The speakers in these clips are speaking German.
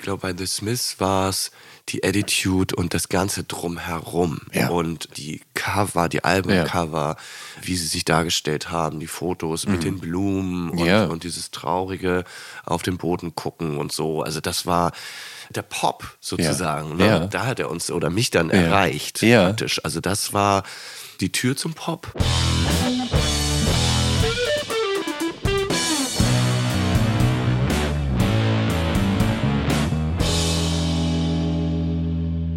Ich glaube, bei The Smiths war es die Attitude und das Ganze drumherum. Ja. Und die Cover, die Albumcover, wie sie sich dargestellt haben, die Fotos mit den Blumen und, Ja. und dieses traurige auf den Boden gucken und so. Also das war der Pop sozusagen. Ne? Ja. Da hat er uns oder mich dann erreicht Ja. praktisch. Also das war die Tür zum Pop.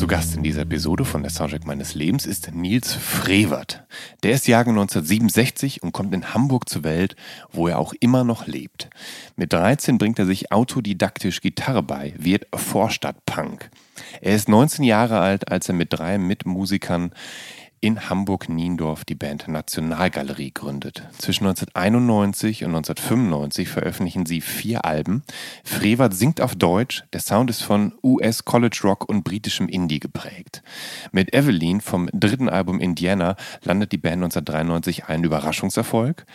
Zu Gast in dieser Episode von der Soundtrack meines Lebens ist Nils Frevert. Der ist Jahrgang 1967 und kommt in Hamburg zur Welt, wo er auch immer noch lebt. Mit 13 bringt er sich autodidaktisch Gitarre bei, wird Vorstadtpunk. Er ist 19 Jahre alt, als er mit drei Mitmusikern in Hamburg-Niendorf die Band Nationalgalerie gründet. Zwischen 1991 und 1995 veröffentlichen sie vier Alben. Frevert singt auf Deutsch, der Sound ist von US College Rock und britischem Indie geprägt. Mit Evelyn vom dritten Album Indiana landet die Band 1993 einen Überraschungserfolg.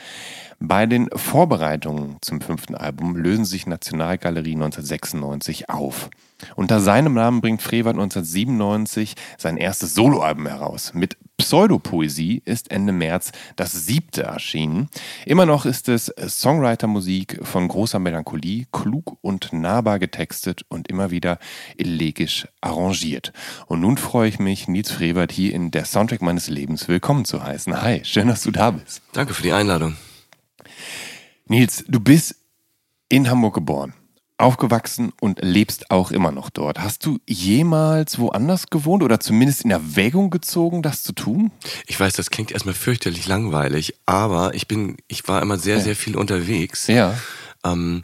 Bei den Vorbereitungen zum fünften Album lösen sich Nationalgalerie 1996 auf. Unter seinem Namen bringt Frevert 1997 sein erstes Soloalbum heraus. Mit Pseudopoesie ist Ende März das siebte erschienen. Immer noch ist es Songwriter-Musik von großer Melancholie, klug und nahbar getextet und immer wieder elegisch arrangiert. Und nun freue ich mich, Nils Frevert hier in der Soundtrack meines Lebens willkommen zu heißen. Hi, schön, dass du da bist. Danke für die Einladung. Nils, du bist in Hamburg geboren, aufgewachsen und lebst auch immer noch dort. Hast du jemals woanders gewohnt oder zumindest in Erwägung gezogen, das zu tun? Ich weiß, das klingt erstmal fürchterlich langweilig, aber ich bin, ich war immer sehr, sehr viel unterwegs. Ja. Ähm,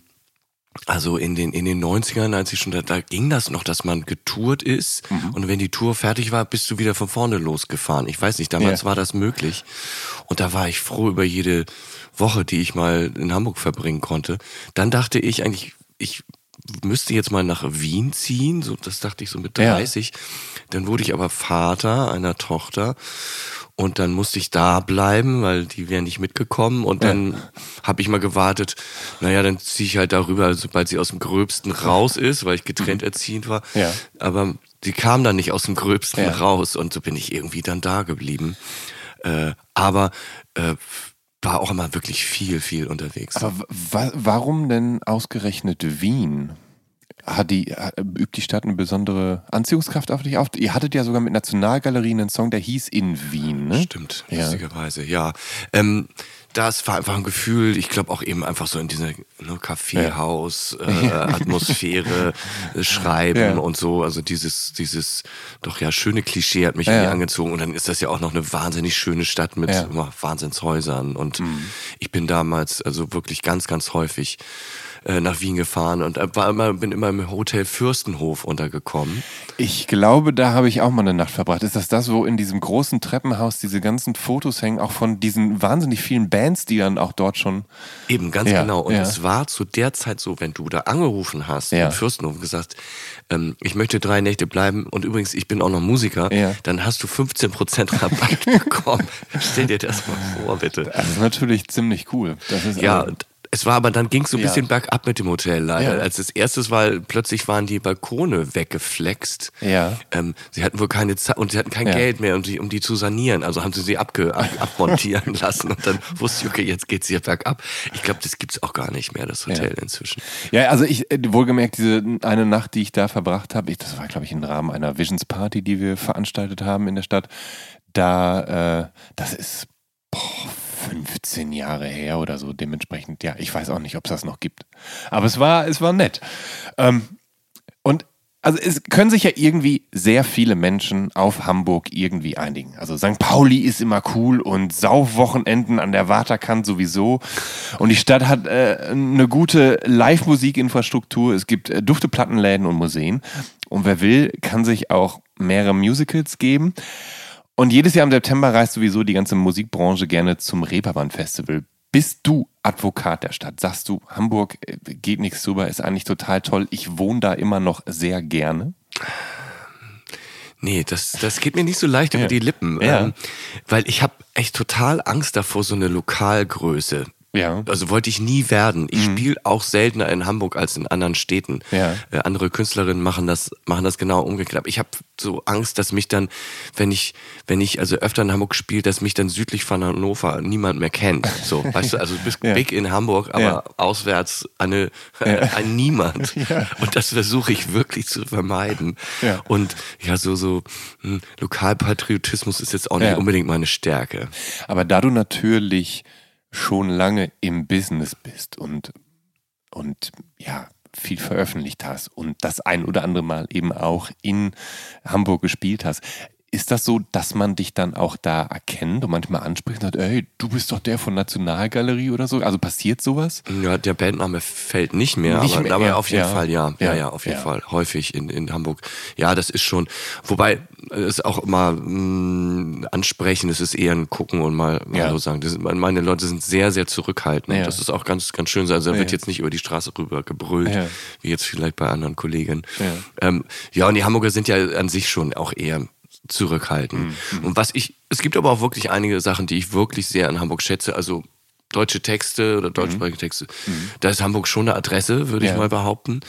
also in den, in den 90ern, als ich schon da, da ging das noch, dass man getourt ist Mhm. und wenn die Tour fertig war, bist du wieder von vorne losgefahren. Ich weiß nicht, damals Ja. war das möglich und da war ich froh über jede Woche, die ich mal in Hamburg verbringen konnte. Dann dachte ich eigentlich, ich müsste jetzt mal nach Wien ziehen, so das dachte ich so mit Ja. 30. Dann wurde ich aber Vater einer Tochter und dann musste ich da bleiben, weil die wären nicht mitgekommen und dann habe ich mal gewartet, naja, dann ziehe ich halt darüber, sobald sie aus dem Gröbsten raus ist, weil ich getrennt erziehend war. Ja. Aber die kam dann nicht aus dem Gröbsten Ja. raus und so bin ich irgendwie dann da geblieben. Äh, aber äh, war auch immer wirklich viel, viel unterwegs. Aber wa warum denn ausgerechnet Wien? Hat die, übt die Stadt eine besondere Anziehungskraft auf dich auf? Ihr hattet ja sogar mit Nationalgalerien einen Song, der hieß In Wien, ne? Stimmt, Ja. lustigerweise, ja. Ähm, das war einfach ein Gefühl, ich glaube auch eben einfach so in dieser ne, Kaffeehaus, äh, Atmosphäre, äh, Schreiben Ja. und so. Also dieses, dieses doch ja schöne Klischee hat mich Ja. irgendwie angezogen. Und dann ist das ja auch noch eine wahnsinnig schöne Stadt mit Ja. Mhm. Wahnsinnshäusern. Und ich bin damals also wirklich ganz, ganz häufig äh, nach Wien gefahren und war immer, bin immer im Hotel Fürstenhof untergekommen. Ich glaube, da habe ich auch mal eine Nacht verbracht. Ist das das, wo in diesem großen Treppenhaus diese ganzen Fotos hängen, auch von diesen wahnsinnig vielen Bands, die dann auch dort schon. Eben, ganz Ja, genau. Und ja. es war zu der Zeit so, wenn du da angerufen hast Ja. im Fürstenhof und gesagt, ähm, ich möchte drei Nächte bleiben und übrigens, ich bin auch noch Musiker, Ja. dann hast du 15% Rabatt bekommen. Stell dir das mal vor, bitte. Das ist natürlich ziemlich cool. Das ist Ja, also- und, es war aber dann ging es so ein Ja. bisschen bergab mit dem Hotel leider. Ja. Als das erstes war, plötzlich waren die Balkone weggeflext. Ja. Ähm, sie hatten wohl keine Zeit und sie hatten kein Ja. Geld mehr, um die, um die zu sanieren. Also haben sie sie abge, ab, abmontieren lassen und dann wusste ich, okay, jetzt geht's hier bergab. Ich glaube, das gibt's auch gar nicht mehr, das Hotel inzwischen. Ja, also ich, äh, wohlgemerkt, diese eine Nacht, die ich da verbracht habe, das war, glaube ich, im Rahmen einer Visions Party, die wir veranstaltet haben in der Stadt. Da, äh, das ist boah, 15 Jahre her oder so, dementsprechend, ja, ich weiß auch nicht, ob es das noch gibt. Aber es war, es war nett. Ähm, und also es können sich ja irgendwie sehr viele Menschen auf Hamburg irgendwie einigen. Also St. Pauli ist immer cool und Saufwochenenden an der Waterkant sowieso. Und die Stadt hat äh, eine gute Live-Musikinfrastruktur. Es gibt äh, dufte Plattenläden und Museen. Und wer will, kann sich auch mehrere Musicals geben. Und jedes Jahr im September reist sowieso die ganze Musikbranche gerne zum Reeperbahn Festival. Bist du Advokat der Stadt? Sagst du, Hamburg äh, geht nichts drüber, ist eigentlich total toll. Ich wohne da immer noch sehr gerne. Nee, das, das geht mir nicht so leicht über die Lippen. Ja. Ähm, weil ich habe echt total Angst davor, so eine Lokalgröße. Ja. Also wollte ich nie werden. Ich spiele auch seltener in Hamburg als in anderen Städten. Ja. Äh, andere Künstlerinnen machen das, machen das genau umgekehrt. Ich habe so Angst, dass mich dann, wenn ich, wenn ich also öfter in Hamburg spiele, dass mich dann südlich von Hannover niemand mehr kennt. So, weißt du, also du bist Ja. big in Hamburg, aber Ja. auswärts eine, ein Niemand. Und das versuche ich wirklich zu vermeiden. Ja. Und ja, so, so hm, Lokalpatriotismus ist jetzt auch nicht Ja. unbedingt meine Stärke. Aber da du natürlich schon lange im Business bist und, und ja, viel veröffentlicht hast und das ein oder andere Mal eben auch in Hamburg gespielt hast, ist das so, dass man dich dann auch da erkennt und manchmal anspricht und sagt, ey, du bist doch der von Nationalgalerie oder so? Also passiert sowas? Ja, der Bandname fällt nicht mehr, Nicht aber, mehr, aber ja, auf jeden ja. Fall ja. Ja, Ja, auf jeden. Fall. Häufig in, in Hamburg. Ja, das ist schon. Wobei es auch immer mh, ansprechen, es ist eher ein Gucken und mal. Hallo sagen. Das meine Leute sind sehr, sehr zurückhaltend. Das ist auch ganz, ganz schön. Also da wird jetzt nicht über die Straße rüber gebrüllt, wie jetzt vielleicht bei anderen Kollegen. Ja. Ähm, ja, und die Hamburger sind ja an sich schon auch eher zurückhaltend. Mhm. Und was ich, es gibt aber auch wirklich einige Sachen, die ich wirklich sehr an Hamburg schätze. Also deutsche Texte oder deutschsprachige Texte. Da ist Hamburg schon eine Adresse, würde Mhm. Ja. ich mal behaupten.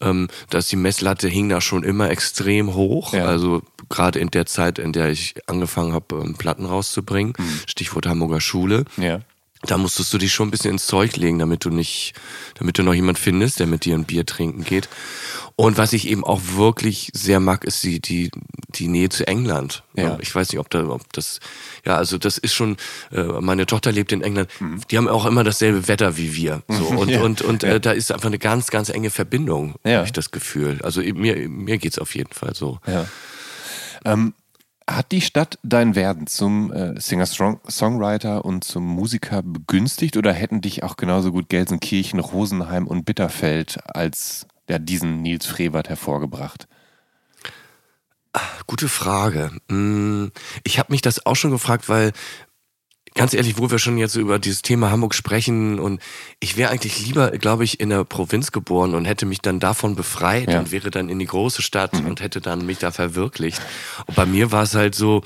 Ähm, da ist die Messlatte hing da schon immer extrem hoch. Ja. Also gerade in der Zeit, in der ich angefangen habe, ähm, Platten rauszubringen. Mhm. Stichwort Hamburger Schule. Ja. Da musstest du dich schon ein bisschen ins Zeug legen, damit du nicht, damit du noch jemand findest, der mit dir ein Bier trinken geht. Und was ich eben auch wirklich sehr mag, ist die, die, die Nähe zu England. Ja. Ich weiß nicht, ob da, ob das, ja, also das ist schon, äh, meine Tochter lebt in England. Die haben auch immer dasselbe Wetter wie wir. So. Und, Mhm. Ja. und, und Ja. äh, da ist einfach eine ganz, ganz enge Verbindung, Ja. habe ich das Gefühl. Also mir, mir geht's auf jeden Fall so. Ja. Ähm, hat die Stadt dein Werden zum äh, Singer-Songwriter und zum Musiker begünstigt oder hätten dich auch genauso gut Gelsenkirchen, Rosenheim und Bitterfeld als ja, diesen Nils Frevert hervorgebracht? Gute Frage. Hm, Ich habe mich das auch schon gefragt, weil ganz ehrlich, wo wir schon jetzt über dieses Thema Hamburg sprechen und ich wäre eigentlich lieber, glaube ich, in der Provinz geboren und hätte mich dann davon befreit Ja. und wäre dann in die große Stadt und hätte dann mich da verwirklicht. Und bei mir war es halt so,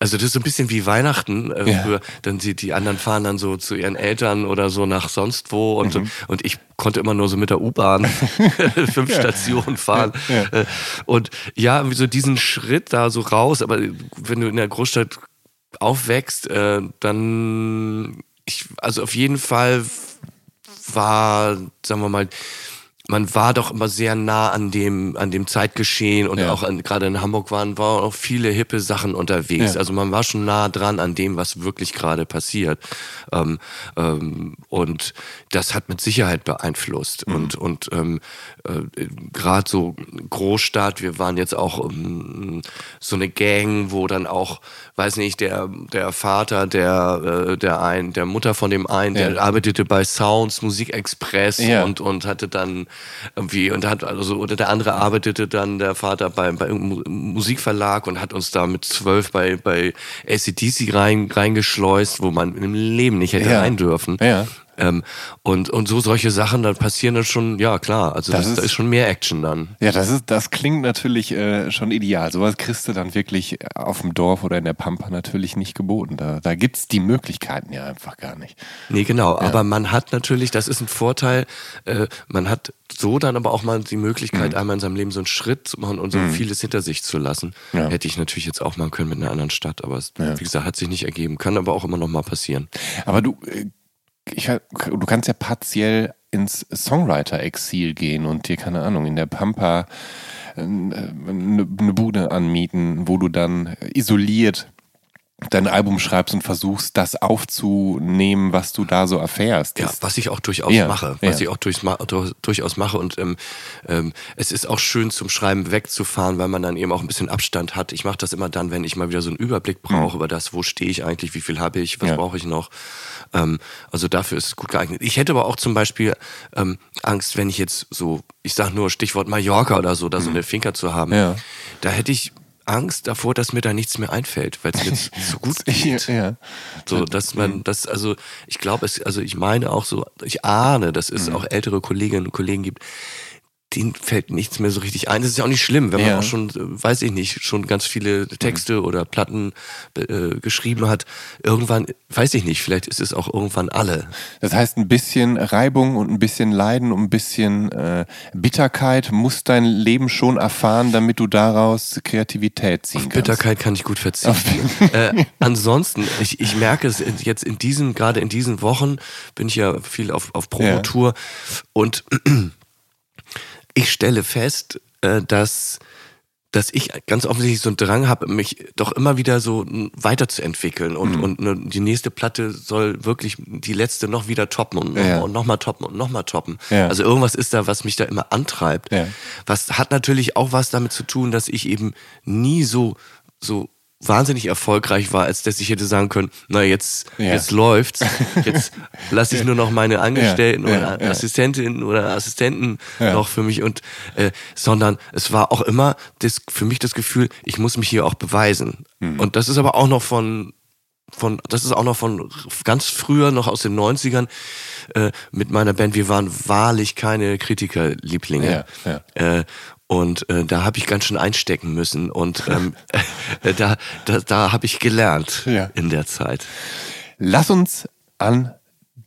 also das ist so ein bisschen wie Weihnachten. Äh, Ja. dann die, die anderen fahren dann so zu ihren Eltern oder so nach sonst wo und, Mhm. und ich konnte immer nur so mit der U-Bahn fünf Stationen fahren. Äh, Und ja, wie so diesen Schritt da so raus, aber wenn du in der Großstadt aufwächst, äh, dann ich, also auf jeden Fall war, sagen wir mal, man war doch immer sehr nah an dem, an dem Zeitgeschehen und Ja. auch gerade in Hamburg waren, waren auch viele hippe Sachen unterwegs. Ja. Also man war schon nah dran an dem, was wirklich gerade passiert. Ähm, ähm, und das hat mit Sicherheit beeinflusst. Mhm. Und, und ähm, äh, gerade so Großstadt, wir waren jetzt auch ähm, so eine Gang, wo dann auch, weiß nicht, der, der Vater der, äh, der ein, der Mutter von dem einen, der Ja. arbeitete bei Sounds, Musikexpress und, und hatte dann irgendwie, und hat also, oder der andere arbeitete dann, der Vater bei, bei irgendeinem Mu- Musikverlag und hat uns da mit zwölf bei, bei ACDC rein, reingeschleust, wo man im Leben nicht hätte Ja. rein dürfen. Ja. Ähm, und, und so solche Sachen, dann passieren dann schon, ja klar, also das, das ist, da ist schon mehr Action dann. Ja, das ist, das klingt natürlich äh, schon ideal. Sowas kriegst du dann wirklich auf dem Dorf oder in der Pampa natürlich nicht geboten. Da, da es die Möglichkeiten ja einfach gar nicht. Nee, genau. Ja. Aber man hat natürlich, das ist ein Vorteil, äh, man hat so dann aber auch mal die Möglichkeit, mhm. einmal in seinem Leben so einen Schritt zu machen und so mhm. vieles hinter sich zu lassen. Ja. Hätte ich natürlich jetzt auch machen können mit einer anderen Stadt, aber es, ja. wie gesagt, hat sich nicht ergeben. Kann aber auch immer noch mal passieren. Aber du, äh, ich, du kannst ja partiell ins Songwriter-Exil gehen und dir, keine Ahnung, in der Pampa eine, äh, eine Bude anmieten, wo du dann isoliert dein Album schreibst und versuchst, das aufzunehmen, was du da so erfährst. Ja, was ich auch durchaus ja, mache. Was ja. ich auch durch, durchaus mache. Und ähm, ähm, es ist auch schön zum Schreiben wegzufahren, weil man dann eben auch ein bisschen Abstand hat. Ich mache das immer dann, wenn ich mal wieder so einen Überblick brauche mhm. über das, wo stehe ich eigentlich, wie viel habe ich, was ja. brauche ich noch. Ähm, also dafür ist es gut geeignet. Ich hätte aber auch zum Beispiel ähm, Angst, wenn ich jetzt so, ich sage nur Stichwort Mallorca oder so, da so mhm. eine Finker zu haben. Da hätte ich Angst davor, dass mir da nichts mehr einfällt, weil es mir so gut geht. Ja. So, dass man das, also ich glaube, es, also ich meine auch so, ich ahne, dass es mhm. auch ältere Kolleginnen und Kollegen gibt, denen fällt nichts mehr so richtig ein. Das ist ja auch nicht schlimm, wenn man ja. auch schon, weiß ich nicht, schon ganz viele Texte mhm. oder Platten äh, geschrieben hat. Irgendwann, weiß ich nicht, vielleicht ist es auch irgendwann alle. Das heißt, ein bisschen Reibung und ein bisschen Leiden und ein bisschen äh, Bitterkeit muss dein Leben schon erfahren, damit du daraus Kreativität ziehen Auf kannst. Bitterkeit kann ich gut verzichten. äh, ansonsten, ich, ich merke es jetzt in diesen, gerade in diesen Wochen bin ich ja viel auf, auf Promotour ja. und ich stelle fest, äh, dass dass ich ganz offensichtlich so einen Drang habe, mich doch immer wieder so weiterzuentwickeln und, mhm. und ne, die nächste Platte soll wirklich die letzte noch wieder toppen und, ja. und nochmal toppen und nochmal toppen. Ja. Also irgendwas ist da, was mich da immer antreibt. Ja. Was hat natürlich auch was damit zu tun, dass ich eben nie so, so wahnsinnig erfolgreich war, als dass ich hätte sagen können, na jetzt, ja. jetzt läuft's. Jetzt lasse ich nur noch meine Angestellten ja, oder Assistentinnen oder Assistenten noch für mich und äh, sondern es war auch immer das, für mich das Gefühl, ich muss mich hier auch beweisen. Mhm. Und das ist aber auch noch von von, das ist auch noch von ganz früher, noch aus den 90ern, äh, mit meiner Band. Wir waren wahrlich keine Kritikerlieblinge. Ja, ja. Äh, und äh, da habe ich ganz schön einstecken müssen. Und ähm, äh, da, da, da habe ich gelernt ja. in der Zeit. Lass uns an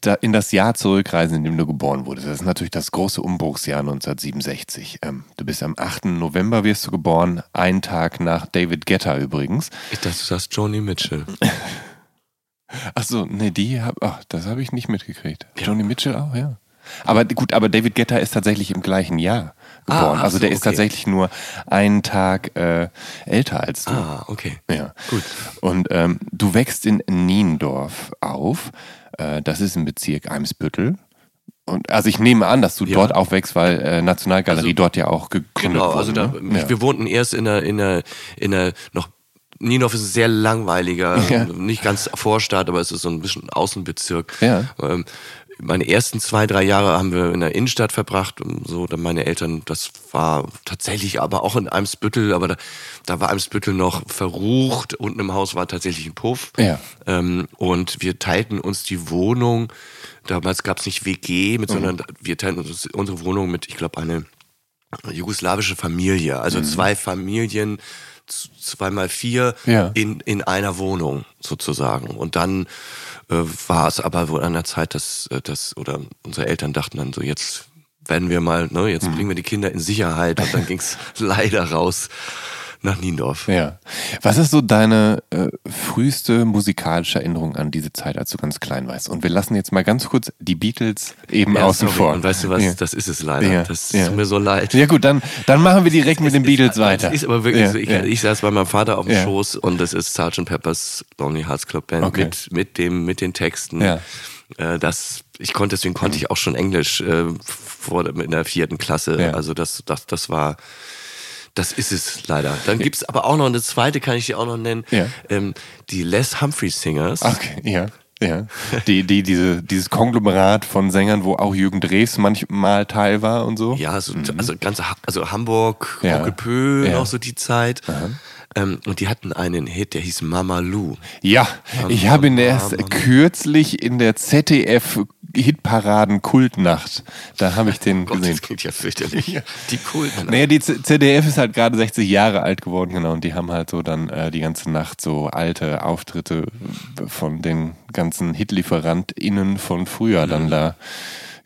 da in das Jahr zurückreisen, in dem du geboren wurdest. Das ist natürlich das große Umbruchsjahr 1967. Ähm, du bist am 8. November wirst du geboren, einen Tag nach David Guetta übrigens. Ich dachte, du sagst Joni Mitchell. Ach so, nee, die hab, ach, das habe ich nicht mitgekriegt. Ja. Joni Mitchell auch, ja. Aber gut, aber David Guetta ist tatsächlich im gleichen Jahr geboren. Ah, also der so, ist tatsächlich nur einen Tag äh, älter als du. Ah, okay. Ja. Gut. Und ähm, du wächst in Niendorf auf. Äh, das ist im Bezirk Eimsbüttel. Und also ich nehme an, dass du ja. dort aufwächst, weil äh, Nationalgalerie also, dort ja auch gegründet genau, wurde. Genau, also da, ne? ja. wir wohnten erst in einer, in einer, in einer noch Niendorf ist ein sehr langweiliger, ja. nicht ganz Vorstadt, aber es ist so ein bisschen Außenbezirk. Ja. Ähm, meine ersten zwei, drei Jahre haben wir in der Innenstadt verbracht. Und so, dann meine Eltern, das war tatsächlich aber auch in Eimsbüttel, aber da, da war Eimsbüttel noch verrucht. Unten im Haus war tatsächlich ein Puff. Ja. Ähm, und wir teilten uns die Wohnung. Damals gab es nicht WG, mit, mhm. sondern wir teilten uns unsere Wohnung mit, ich glaube, eine jugoslawische Familie. Also mhm. zwei Familien, zweimal vier ja. in, in einer Wohnung sozusagen. Und dann äh, war es aber wohl an der Zeit, dass, äh, dass oder unsere Eltern dachten dann so, jetzt werden wir mal, ne, jetzt mhm. bringen wir die Kinder in Sicherheit und dann ging es leider raus nach Niendorf. Ja. Was ist so deine äh, früheste musikalische Erinnerung an diese Zeit, als du ganz klein warst? Und wir lassen jetzt mal ganz kurz die Beatles eben ja, außen sorry. vor. Und weißt du was, ja. das ist es leider. Ja. Das ja. tut mir so leid. Ja gut, dann, dann machen wir direkt mit den Beatles weiter. Das ist aber wirklich so. Ich, ich, saß bei meinem Vater auf dem Schoß und das ist Sgt. Pepper's Lonely Hearts Club Band okay. mit, mit, dem, mit den Texten. Ja. Äh, das, ich konnte, deswegen konnte ich auch schon Englisch äh, vor, in der vierten Klasse. Also das, das, das war das ist es leider. Dann gibt es aber auch noch eine zweite, kann ich dir auch noch nennen. Ja. Ähm, die Les Humphrey Singers. Okay, ja. Ja, die, die, diese, dieses Konglomerat von Sängern, wo auch Jürgen Drews manchmal Teil war und so. Ja, also, mhm. also ganze, also Hamburg, ja. Onkel ja. noch so die Zeit. Ähm, und die hatten einen Hit, der hieß Mama Lou. Ja, Mama, ich habe ihn erst Mama, kürzlich in der ZDF Hitparaden-Kultnacht. Da habe ich den Oh Gott, gesehen. das klingt ja fürchterlich. Die Kulten. Naja, die ZDF ist halt gerade 60 Jahre alt geworden, genau, und die haben halt so dann äh, die ganze Nacht so alte Auftritte von den ganzen HitlieferantInnen von früher Mhm. dann da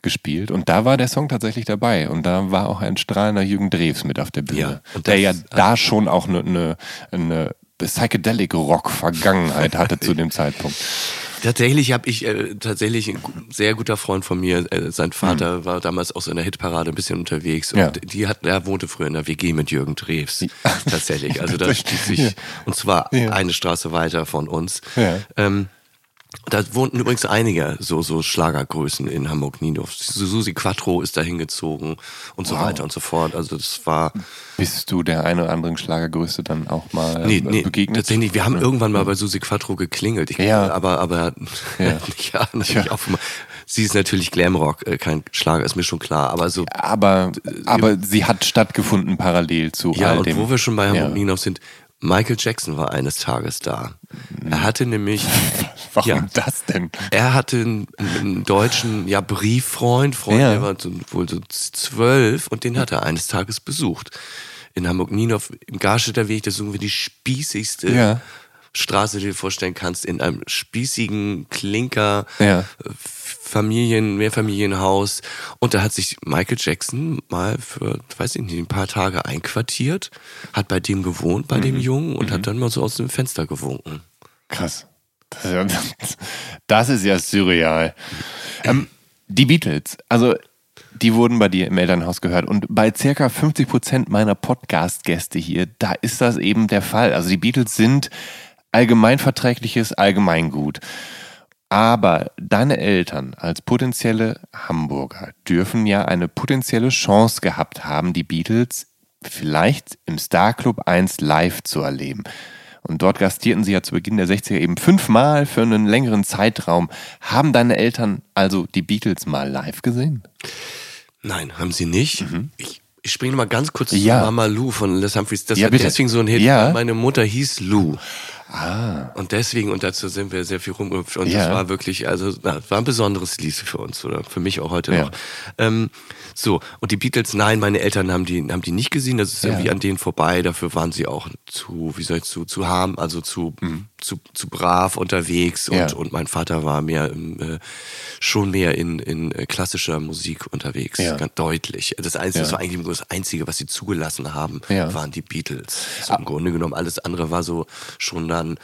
gespielt. Und da war der Song tatsächlich dabei. Und da war auch ein strahlender Jürgen Drews mit auf der Bühne. Ja, und der ja da schon auch eine, eine, eine Psychedelic-Rock-Vergangenheit hatte zu dem Zeitpunkt. Tatsächlich habe ich äh, tatsächlich ein sehr guter Freund von mir, äh, sein Vater war damals auch so in der Hitparade ein bisschen unterwegs und Ja. die hat, er wohnte früher in der WG mit Jürgen Drews. Tatsächlich. Also da schließt sich, ja. und zwar Ja. eine Straße weiter von uns. Ähm, da wohnten übrigens einige so, so Schlagergrößen in Hamburg-Niendorf. Susi Quattro ist da hingezogen und so Wow. weiter und so fort. Also das war, Bist du der eine oder anderen Schlagergröße dann auch mal Nee, äh, nee, begegnet? tatsächlich. Wir haben irgendwann mal bei Susi Quattro geklingelt. Ich, Ja. Aber, aber Ja. ja, nicht Ja. auf, sie ist natürlich Glamrock, äh, kein Schlager, ist mir schon klar. Aber so, Aber, aber sie hat stattgefunden parallel zu ja, all und dem. wo wir schon bei Ja. Hamburg Niendorf sind, Michael Jackson war eines Tages da. Er hatte nämlich, Warum Ja. das denn? er hatte einen, einen deutschen, ja, Brieffreund, Freund, Ja. der war so, wohl so zwölf und den hat er eines Tages besucht. In Hamburg-Niendorf, im Garstädter Weg, das ist irgendwie die spießigste Ja. Straße, die du dir vorstellen kannst, in einem spießigen Klinker, Ja. Familien, Mehrfamilienhaus. Und da hat sich Michael Jackson mal für, weiß ich nicht, ein paar Tage einquartiert, hat bei dem gewohnt, bei Mhm. dem Jungen und hat dann mal so aus dem Fenster gewunken. Krass. Das ist ja, das ist ja surreal. Ähm, die Beatles, also die wurden bei dir im Elternhaus gehört und bei circa 50 Prozent meiner Podcast-Gäste hier, da ist das eben der Fall. Also die Beatles sind allgemeinverträgliches Allgemeingut. Aber deine Eltern als potenzielle Hamburger dürfen ja eine potenzielle Chance gehabt haben, die Beatles vielleicht im Starclub 1 live zu erleben. Und dort gastierten sie ja zu Beginn der 60er eben fünfmal für einen längeren Zeitraum. Haben deine Eltern also die Beatles mal live gesehen? Nein, haben sie nicht. Ich, ich springe mal ganz kurz Mhm. Ja. zu Mama Lou von Les Humphreys. Das Ja, war bitte. deswegen so ein Hit, Ja. meine Mutter hieß Lou. Ah. Und deswegen, und dazu sind wir sehr viel rumgehüpft. Und Ja. das war wirklich, also, na, war ein besonderes Lied für uns oder für mich auch heute Ja. noch. Ähm, so, und die Beatles, nein, meine Eltern haben die, haben die nicht gesehen. Das ist Ja. irgendwie an denen vorbei. Dafür waren sie auch zu, wie soll ich, zu, zu harm, also zu, zu, zu brav unterwegs. Und, Mhm. Ja. und mein Vater war mehr, äh, schon mehr in, in äh, klassischer Musik unterwegs. Ja. Ganz deutlich. Das Einzige, Ja. das war eigentlich das Einzige, was sie zugelassen haben, Ja. Ah. waren die Beatles. So Im Grunde genommen alles andere war so schon dann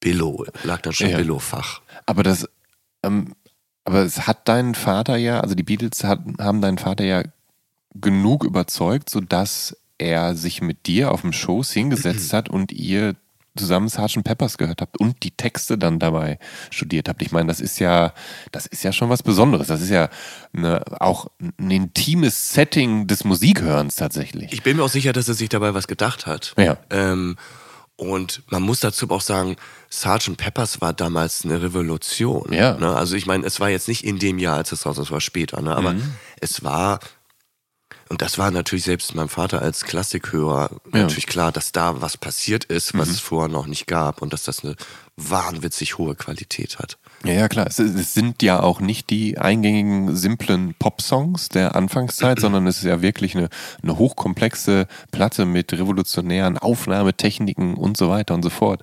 Billo, lag dann schon Ja. Billo-Fach. Aber das, ähm, aber es hat deinen Vater ja, also die Beatles hat, haben deinen Vater ja genug überzeugt, sodass er sich mit dir auf dem Schoß hingesetzt hat und ihr zusammen Sgt. Peppers gehört habt und die Texte dann dabei studiert habt. Ich meine, das ist ja, das ist ja schon was Besonderes. Das ist ja eine, auch ein intimes Setting des Musikhörens tatsächlich. Ich bin mir auch sicher, dass er sich dabei was gedacht hat. Ja. Ähm, und man muss dazu auch sagen, Sgt. Peppers war damals eine Revolution. Ja. Ne? Also ich meine, es war jetzt nicht in dem Jahr, als es raus es war später, ne? aber Mhm. es war, und das war natürlich selbst meinem Vater als Klassikhörer Ja. Mhm. natürlich klar, dass da was passiert ist, was es vorher noch nicht gab und dass das eine wahnwitzig hohe Qualität hat. Ja, ja, klar. Es, es sind ja auch nicht die eingängigen, simplen Pop-Songs der Anfangszeit, sondern es ist ja wirklich eine, eine hochkomplexe Platte mit revolutionären Aufnahmetechniken und so weiter und so fort.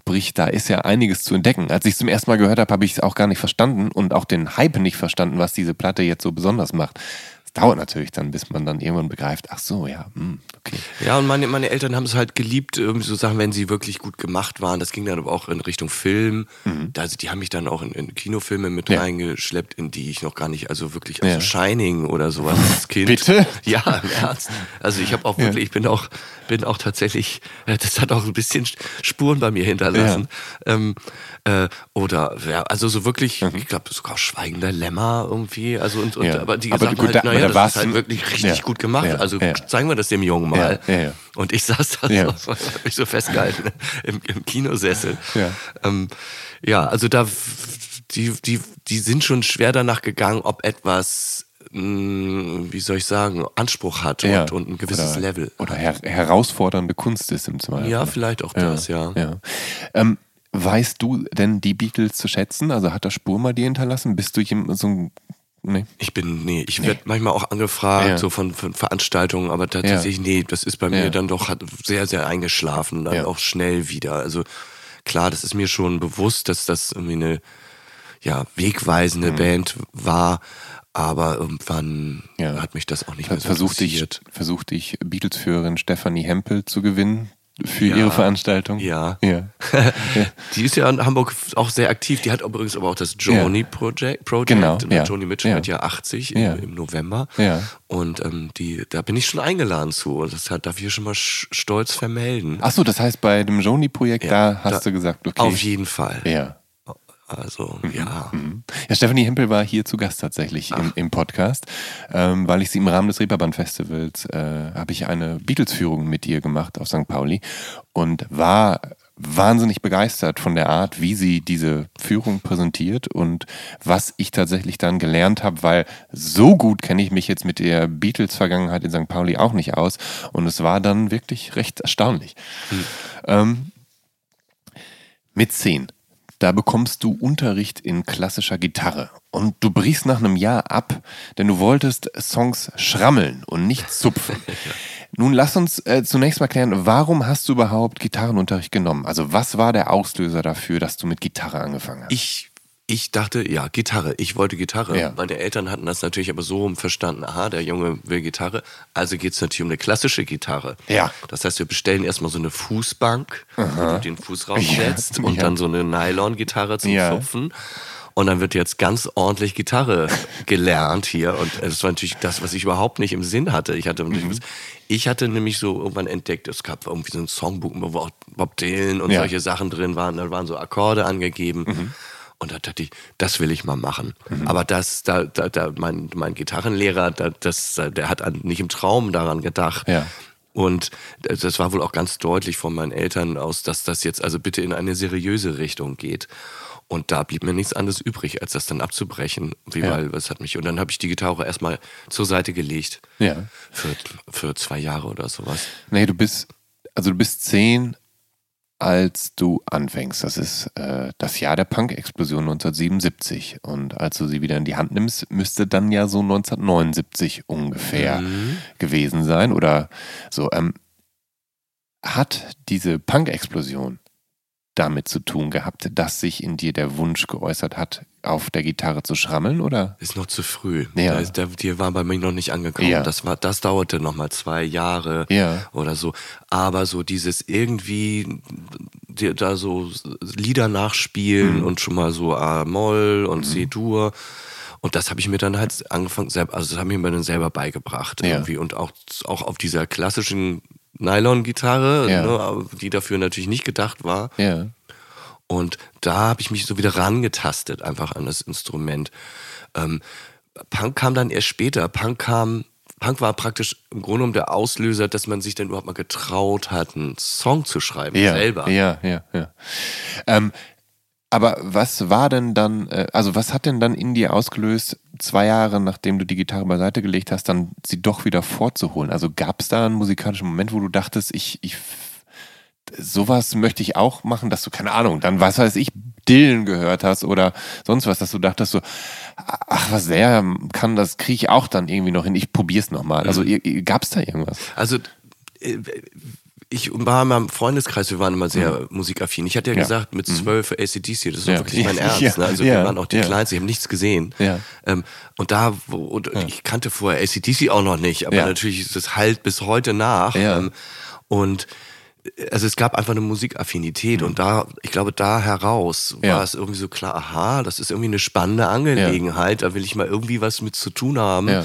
Sprich, da ist ja einiges zu entdecken. Als ich es zum ersten Mal gehört habe, habe ich es auch gar nicht verstanden und auch den Hype nicht verstanden, was diese Platte jetzt so besonders macht. Dauert natürlich dann, bis man dann irgendwann begreift, ach so, ja, hm, okay. Ja, und meine, meine Eltern haben es halt geliebt, irgendwie so Sachen, wenn sie wirklich gut gemacht waren. Das ging dann aber auch in Richtung Film. Da, also die haben mich dann auch in, in Kinofilme mit Mhm. Ja. reingeschleppt, in die ich noch gar nicht, also wirklich, also Ja. Shining oder sowas als Kind. Bitte? Ja, im Ernst. Also ich habe auch wirklich, ich bin auch, bin auch tatsächlich, äh, das hat auch ein bisschen Spuren bei mir hinterlassen. Ähm, äh, oder, ja, also so wirklich, ich glaube sogar Schweigender Lämmer irgendwie. Also und, und Mhm. Ja. aber die Aber gesagt gut, halt, naja, da das ist halt wirklich richtig Ja. gut gemacht. Ja. Also Ja. zeigen wir das dem Jungen mal. Ja, ja, ja. Und ich saß da Ja. so, hab mich so festgehalten im, im Kinosessel. Ja. Ähm, ja, also da, die, die, die sind schon schwer danach gegangen, ob etwas, mh, wie soll ich sagen, Anspruch hat Ja. und, und ein gewisses oder, Level. Oder her herausfordernde Kunst ist im Zweifel. Ja, vielleicht auch das, ja. Ja. Ähm, weißt du denn die Beatles zu schätzen? Also hat das Spur mal dir hinterlassen? Bist du so ein Nee. Ich bin, nee, ich werde manchmal auch angefragt, ja. so von, von, Veranstaltungen, aber tatsächlich, ja. nee, das ist bei mir dann doch sehr, sehr eingeschlafen, dann auch schnell wieder. Also klar, das ist mir schon bewusst, dass das irgendwie eine ja, wegweisende mhm. Band war, aber irgendwann hat mich das auch nicht mehr so versucht interessiert. Ich, versuchte ich Beatles-Führerin Stephanie Hempel zu gewinnen, für ja, ihre Veranstaltung. Ja. ja. die ist ja in Hamburg auch sehr aktiv. Die hat übrigens aber auch das Joni ja. Project. Project. Genau. Ja. Joni Mitchell ja. hat ja 80 im, im, November. Ja. Und ähm, die, da bin ich schon eingeladen zu. Und das hat, darf ich schon mal stolz vermelden. Achso, das heißt, bei dem Joni-Projekt, da hast da, du gesagt, okay. Auf jeden Fall. Ja. Also, mhm. ja. Mhm. Ja, Stephanie Hempel war hier zu Gast tatsächlich im, im, Podcast, ähm, weil ich sie im Rahmen des Reeperbahn-Festivals äh, habe ich eine Beatles-Führung mit ihr gemacht auf St. Pauli und war wahnsinnig begeistert von der Art, wie sie diese Führung präsentiert und was ich tatsächlich dann gelernt habe, weil so gut kenne ich mich jetzt mit der Beatles-Vergangenheit in St. Pauli auch nicht aus und es war dann wirklich recht erstaunlich. Mhm. Ähm, mit zehn da bekommst du Unterricht in klassischer Gitarre. Und du brichst nach einem Jahr ab, denn du wolltest Songs schrammeln und nicht zupfen. Nun lass uns äh, zunächst mal klären, warum hast du überhaupt Gitarrenunterricht genommen? Also was war der Auslöser dafür, dass du mit Gitarre angefangen hast? Ich ich dachte, ja, Gitarre. Ich wollte Gitarre. Ja. Meine Eltern hatten das natürlich aber so verstanden, aha, der Junge will Gitarre. Also geht es natürlich um eine klassische Gitarre. Ja. Das heißt, wir bestellen erstmal so eine Fußbank, Aha. wo du den Fuß raussetzt ja. und ja. dann so eine Nylon-Gitarre zum ja. Zupfen. Und dann wird jetzt ganz ordentlich Gitarre gelernt hier. Und das war natürlich das, was ich überhaupt nicht im Sinn hatte. Ich hatte, mhm. ich hatte nämlich so irgendwann entdeckt, es gab irgendwie so ein Songbuch, wo auch Bob Dylan und solche Sachen drin waren. Da waren so Akkorde angegeben. Mhm. Und da dachte ich, das will ich mal machen. Mhm. Aber das, da, da, da, mein, mein Gitarrenlehrer, da, das, der hat nicht im Traum daran gedacht. Ja. Und das war wohl auch ganz deutlich von meinen Eltern aus, dass das jetzt also bitte in eine seriöse Richtung geht. Und da blieb mir nichts anderes übrig, als das dann abzubrechen. Wie ja. weil, was hat mich. Und dann habe ich die Gitarre erstmal zur Seite gelegt. Ja. Für, für zwei Jahre oder sowas. Nee, du bist, also du bist zehn, als du anfängst. Das ist äh, das Jahr der Punk-Explosion 1977. Und als du sie wieder in die Hand nimmst, müsste dann ja so 1979 ungefähr mhm. gewesen sein. Oder so. Ähm, hat diese Punk-Explosion damit zu tun gehabt, dass sich in dir der Wunsch geäußert hat, auf der Gitarre zu schrammeln, oder? Ist noch zu früh. Ja. Da, die war bei mir noch nicht angekommen. Ja. Das, war, das dauerte noch mal zwei Jahre ja. oder so. Aber so dieses irgendwie da so Lieder nachspielen mhm. und schon mal so A-Moll und mhm. C-Dur. Und das habe ich mir dann halt angefangen, selber, also das habe ich mir dann selber beigebracht ja. irgendwie. Und auch, auch auf dieser klassischen Nylon-Gitarre, ja. ne, die dafür natürlich nicht gedacht war. Ja. Und da habe ich mich so wieder rangetastet, einfach an das Instrument. Ähm, Punk kam dann erst später. Punk kam, Punk war praktisch im Grunde genommen der Auslöser, dass man sich dann überhaupt mal getraut hat, einen Song zu schreiben, ja, selber. Ja, ja, ja. Ähm, aber was war denn dann, äh, also was hat denn dann in dir ausgelöst, zwei Jahre nachdem du die Gitarre beiseite gelegt hast, dann sie doch wieder vorzuholen? Also gab es da einen musikalischen Moment, wo du dachtest, ich, ich sowas möchte ich auch machen, dass du, keine Ahnung, dann was weiß ich, Dillen gehört hast oder sonst was, dass du dachtest so, ach, was der kann, das kriege ich auch dann irgendwie noch hin, ich probier's nochmal. Also mhm. gab es da irgendwas? Also äh, ich war in meinem Freundeskreis, wir waren immer sehr mhm. musikaffin. Ich hatte ja, ja. gesagt, mit mhm. zwölf mhm. ACDC, das ist ja. wirklich mein Ernst. Ja. Ne? Also wir waren auch die Kleinsten, ich habe nichts gesehen. Ähm, und da, wo, und ich kannte vorher ACDC auch noch nicht, aber natürlich ist es halt bis heute nach. Ähm, und also es gab einfach eine Musikaffinität mhm. und da, ich glaube, da heraus ja. war es irgendwie so klar, aha, das ist irgendwie eine spannende Angelegenheit, ja. da will ich mal irgendwie was mit zu tun haben. Ja.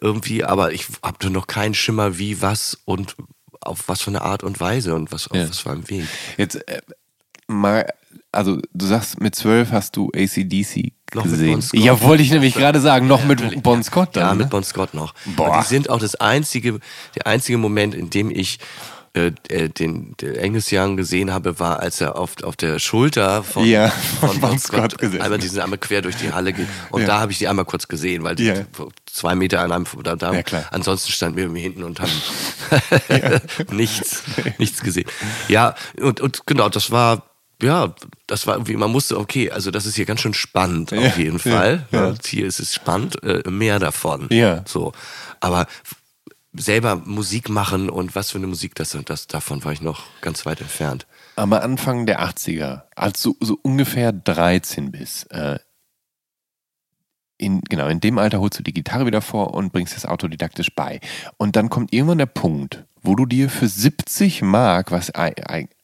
Irgendwie, aber ich hatte noch keinen Schimmer, wie, was und auf was für eine Art und Weise und was, auf was für einem Weg. Jetzt äh, mal, also du sagst, mit zwölf hast du ACDC noch gesehen. Ja, wollte ich nämlich gerade sagen, noch mit Bon Scott dann. Ja, ne? mit Bon Scott noch. Boah. Die sind auch das einzige, der einzige Moment, in dem ich äh, äh, den, den Angus Young gesehen habe, war, als er auf, auf der Schulter von, ja, von, von Scott, Scott einmal diesen einmal quer durch die Halle geht. Und ja. da habe ich die einmal kurz gesehen, weil die ja. zwei Meter an einem da, da ja, ansonsten standen wir irgendwie hinten und haben nichts, nichts gesehen. Ja, und, und genau, das war ja, das war irgendwie, man musste, okay, also das ist hier ganz schön spannend auf jeden Fall. Ja, Hier ist es spannend, äh, mehr davon. Ja. So. Aber selber Musik machen und was für eine Musik das und das, davon war ich noch ganz weit entfernt. Am Anfang der 80er, als du so ungefähr 13 bist, äh, in, genau, in dem Alter holst du die Gitarre wieder vor und bringst es autodidaktisch bei. Und dann kommt irgendwann der Punkt, wo du dir für 70 Mark, was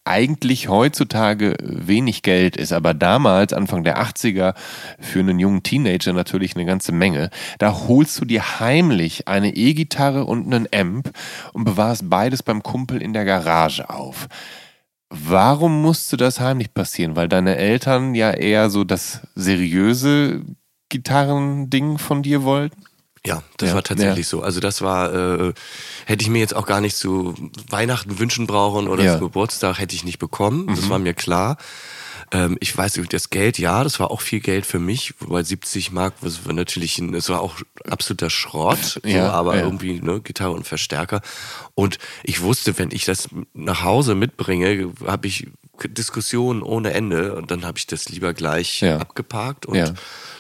eigentlich heutzutage wenig Geld ist, aber damals, Anfang der 80er, für einen jungen Teenager natürlich eine ganze Menge, da holst du dir heimlich eine E-Gitarre und einen Amp und bewahrst beides beim Kumpel in der Garage auf. Warum musste das heimlich passieren? Weil deine Eltern ja eher so das seriöse Gitarrending von dir wollten? Ja, das ja, war tatsächlich ja. so. Also das war, äh, hätte ich mir jetzt auch gar nicht zu Weihnachten wünschen brauchen oder ja. zu Geburtstag, hätte ich nicht bekommen. Das mhm. war mir klar. Ähm, ich weiß, das Geld, ja, das war auch viel Geld für mich, wobei 70 Mark, das war natürlich, ein, das war auch absoluter Schrott, so, aber irgendwie ne, Gitarre und Verstärker. Und ich wusste, wenn ich das nach Hause mitbringe, habe ich Diskussionen ohne Ende und dann habe ich das lieber gleich abgeparkt und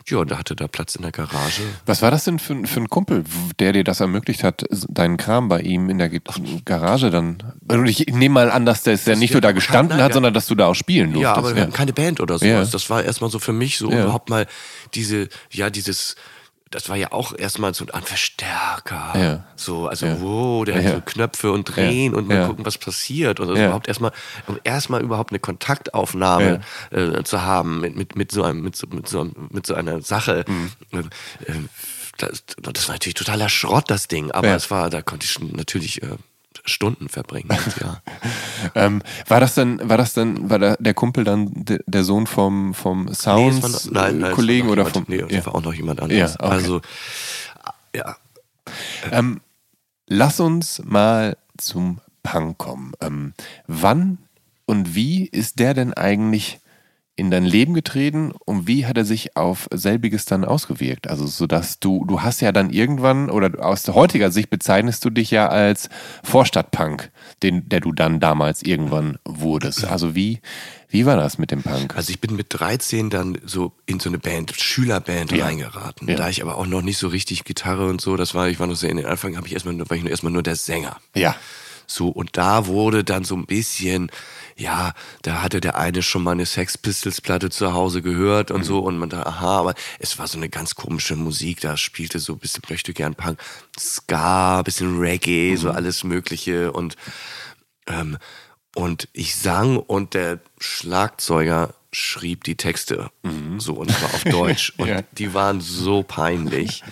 ja. ja, da hatte da Platz in der Garage. Was war das denn für, für ein Kumpel, der dir das ermöglicht hat, deinen Kram bei ihm in der Garage dann? Also ich nehme mal an, dass der, der nicht nur da gestanden hat, ja. sondern dass du da auch spielen durftest. Ja, aber wir hatten keine Band oder sowas. Das war erstmal so für mich so überhaupt mal diese, ja, dieses das war ja auch erstmal so ein Verstärker. Ja. So, also, ja. wow, der ja. hat so Knöpfe und drehen und mal gucken, was passiert. Und also überhaupt erstmal, um erstmal überhaupt eine Kontaktaufnahme äh, zu haben mit, mit, mit, so einem, mit, so, mit, so, mit so einer Sache. Mhm. Äh, das, das, war natürlich totaler Schrott, das Ding, aber es war, da konnte ich natürlich äh, Stunden verbringen. Ja. ähm, war das dann, war das dann, war der, der Kumpel dann de, der Sohn vom, vom Sounds nee, oder vom? Nee, ja. war auch noch jemand anderes. Ja, okay. Also ja. Ähm, lass uns mal zum Punk kommen. Ähm, wann und wie ist der denn eigentlich in dein Leben getreten und wie hat er sich auf selbiges dann ausgewirkt? Also so dass du, du hast ja dann irgendwann oder aus heutiger Sicht bezeichnest du dich ja als Vorstadtpunk, den, der du dann damals irgendwann wurdest. Also wie, wie war das mit dem Punk? Also ich bin mit 13 dann so in so eine Band, Schülerband ja. reingeraten. Ja. Da ich aber auch noch nicht so richtig Gitarre und so, das war, ich war noch sehr in den Anfang, habe ich erstmal, war ich nur erstmal nur der Sänger. Ja. So, und da wurde dann so ein bisschen, ja, da hatte der eine schon mal eine Sex Pistols Platte zu Hause gehört und mhm. so und man dachte, aha, aber es war so eine ganz komische Musik, da spielte so ein bisschen möchte gern Punk, Ska, bisschen Reggae, mhm. so alles mögliche und ähm, und ich sang und der Schlagzeuger schrieb die Texte mhm. so und zwar auf Deutsch und ja. die waren so peinlich,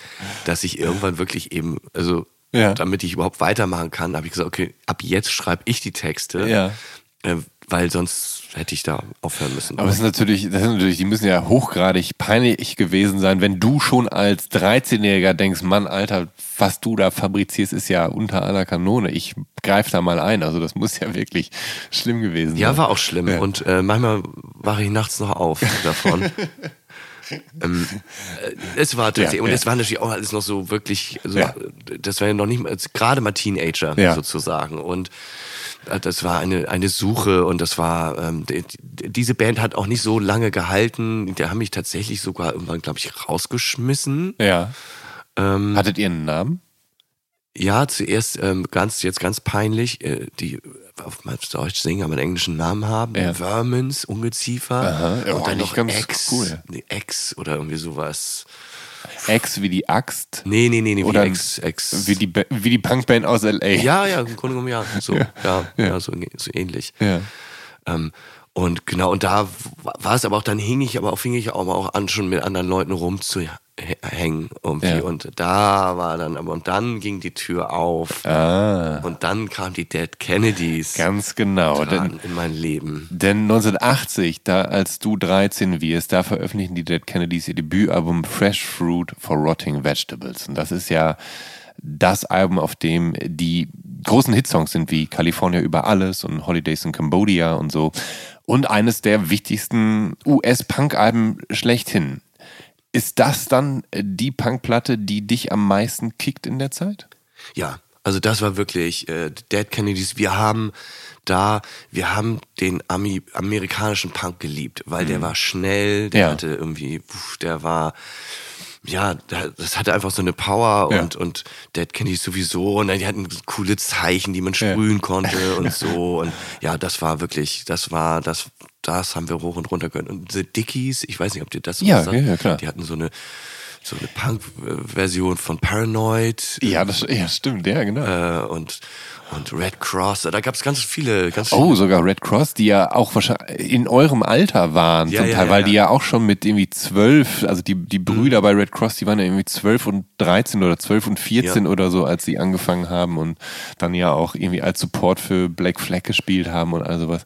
dass ich irgendwann wirklich eben also ja. damit ich überhaupt weitermachen kann, habe ich gesagt, okay, ab jetzt schreibe ich die Texte. Ja. Äh, weil sonst hätte ich da aufhören müssen. Aber es ist natürlich, das ist natürlich, die müssen ja hochgradig peinlich gewesen sein, wenn du schon als 13-Jähriger denkst, Mann, Alter, was du da fabrizierst, ist ja unter aller Kanone. Ich greife da mal ein. Also das muss ja wirklich schlimm gewesen sein. Ja, war auch schlimm. Ja. Und äh, manchmal wache ich nachts noch auf davon. ähm, äh, es war tatsächlich, ja, und es war natürlich auch alles noch so wirklich, also, ja. das war ja noch nicht mal, gerade mal Teenager sozusagen. Und das war eine, eine Suche und das war, ähm, die, diese Band hat auch nicht so lange gehalten. Die haben mich tatsächlich sogar irgendwann, glaube ich, rausgeschmissen. Ja. Ähm, Hattet ihr einen Namen? Ja, zuerst ähm, ganz, jetzt ganz peinlich, äh, die auf Deutsch singen, aber einen englischen Namen haben. Ja. Vermins, Ungeziefer. Aha. Ja, und dann noch Ex, cool. Ex oder irgendwie sowas. Ex wie die Axt? Nee, nee, nee, nee Oder wie Ex, Ex. Wie die, wie die Punkband aus L.A. Ja, ja, im Grunde genommen ja. So, ja, ja, ja. ja so, so, ähnlich. Ja. Ähm, und genau, und da war es aber auch, dann hing ich aber auch, fing ich auch, auch an, schon mit anderen Leuten rumzuhängen irgendwie. Ja. Und da war dann, aber und dann ging die Tür auf. Ah. Und dann kam die Dead Kennedys. Ganz genau. Denn, in mein Leben. Denn 1980, da als du 13 wirst, da veröffentlichen die Dead Kennedys ihr Debütalbum Fresh Fruit for Rotting Vegetables. Und das ist ja das Album, auf dem die großen Hitsongs sind wie California über alles und Holidays in Cambodia und so und eines der wichtigsten US-Punk-Alben schlechthin. Ist das dann die Punkplatte, die dich am meisten kickt in der Zeit? Ja, also das war wirklich äh, Dead Kennedys. Wir haben da, wir haben den Ami amerikanischen Punk geliebt, weil der war schnell, der Mhm. Ja. hatte irgendwie, pf, der war, ja, da- das hatte einfach so eine Power Ja. und, und Dead Kennedy sowieso und die hatten coole Zeichen, die man sprühen konnte und so und ja, das war wirklich, das war, das, das haben wir hoch und runter können. Und The Dickies, ich weiß nicht, ob dir das Ja, sagt. ja, ja, klar. Die hatten so eine, so eine Punk-Version von Paranoid Ja, das ja, stimmt, ja, genau. äh, und, und Red Cross, da gab es ganz viele, ganz Oh, viele. sogar Red Cross, die ja auch wahrscheinlich in eurem Alter waren Ja, zum Teil, ja, weil ja. die ja auch schon mit irgendwie zwölf, also die, die Brüder bei Red Cross, die waren ja irgendwie zwölf und 13 oder zwölf und 14 Ja. oder so, als sie angefangen haben und dann ja auch irgendwie als Support für Black Flag gespielt haben und all sowas.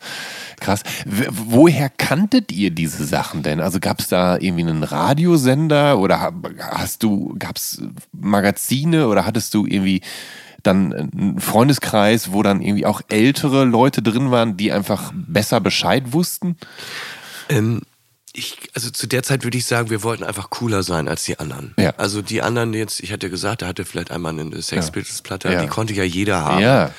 Krass. Woher kanntet ihr diese Sachen denn? Also gab es da irgendwie einen Radiosender oder ha- hast du, gab es Magazine oder hattest du irgendwie dann einen Freundeskreis, wo dann irgendwie auch ältere Leute drin waren, die einfach besser Bescheid wussten? Ähm, ich, also zu der Zeit würde ich sagen, wir wollten einfach cooler sein als die anderen. Ja. Also die anderen jetzt, ich hatte gesagt, da hatte vielleicht einmal eine Sex Pistols Platte, Ja. die konnte ja jeder haben. Ja.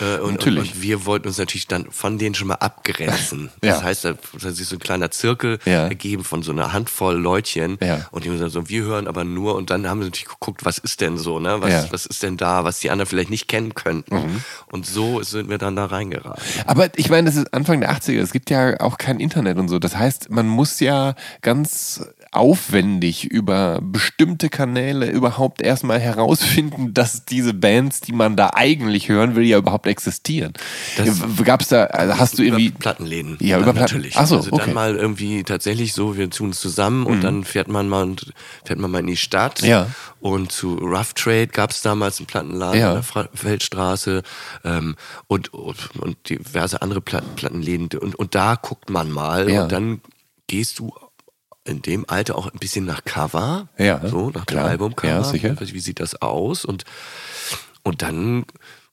Äh, und, Natürlich. Und, und wir wollten uns natürlich dann von denen schon mal abgrenzen. Ja. Das heißt, da hat sich so ein kleiner Zirkel Ja. ergeben von so einer Handvoll Leutchen. Ja. Und die haben gesagt, so, wir hören aber nur. Und dann haben wir natürlich geguckt, was ist denn so, ne? Was, Ja. Mhm. was ist denn da, was die anderen vielleicht nicht kennen könnten. Und so sind wir dann da reingeraten. Aber ich meine, das ist Anfang der 80er. Es gibt ja auch kein Internet und so. Das heißt, man muss ja ganz aufwendig über bestimmte Kanäle überhaupt erstmal herausfinden, dass diese Bands, die man da eigentlich hören will, ja überhaupt existieren. Gab es da, also hast du irgendwie. Über Plattenläden. Ja, über Platten- natürlich. Ach so, also okay. Mhm. dann mal irgendwie tatsächlich so, wir tun es zusammen und dann fährt man mal und fährt man mal in die Stadt. Ja. Und zu Rough Trade gab es damals einen Plattenladen Ja. an der Feldstraße ähm, und, und, und diverse andere Platten, Plattenläden. Und, und da guckt man mal Ja. und dann gehst du in dem Alter auch ein bisschen nach Cover. Ja, So, nach klar. dem Albumcover. Ja, sicher. Wie sieht das aus? Und, und dann,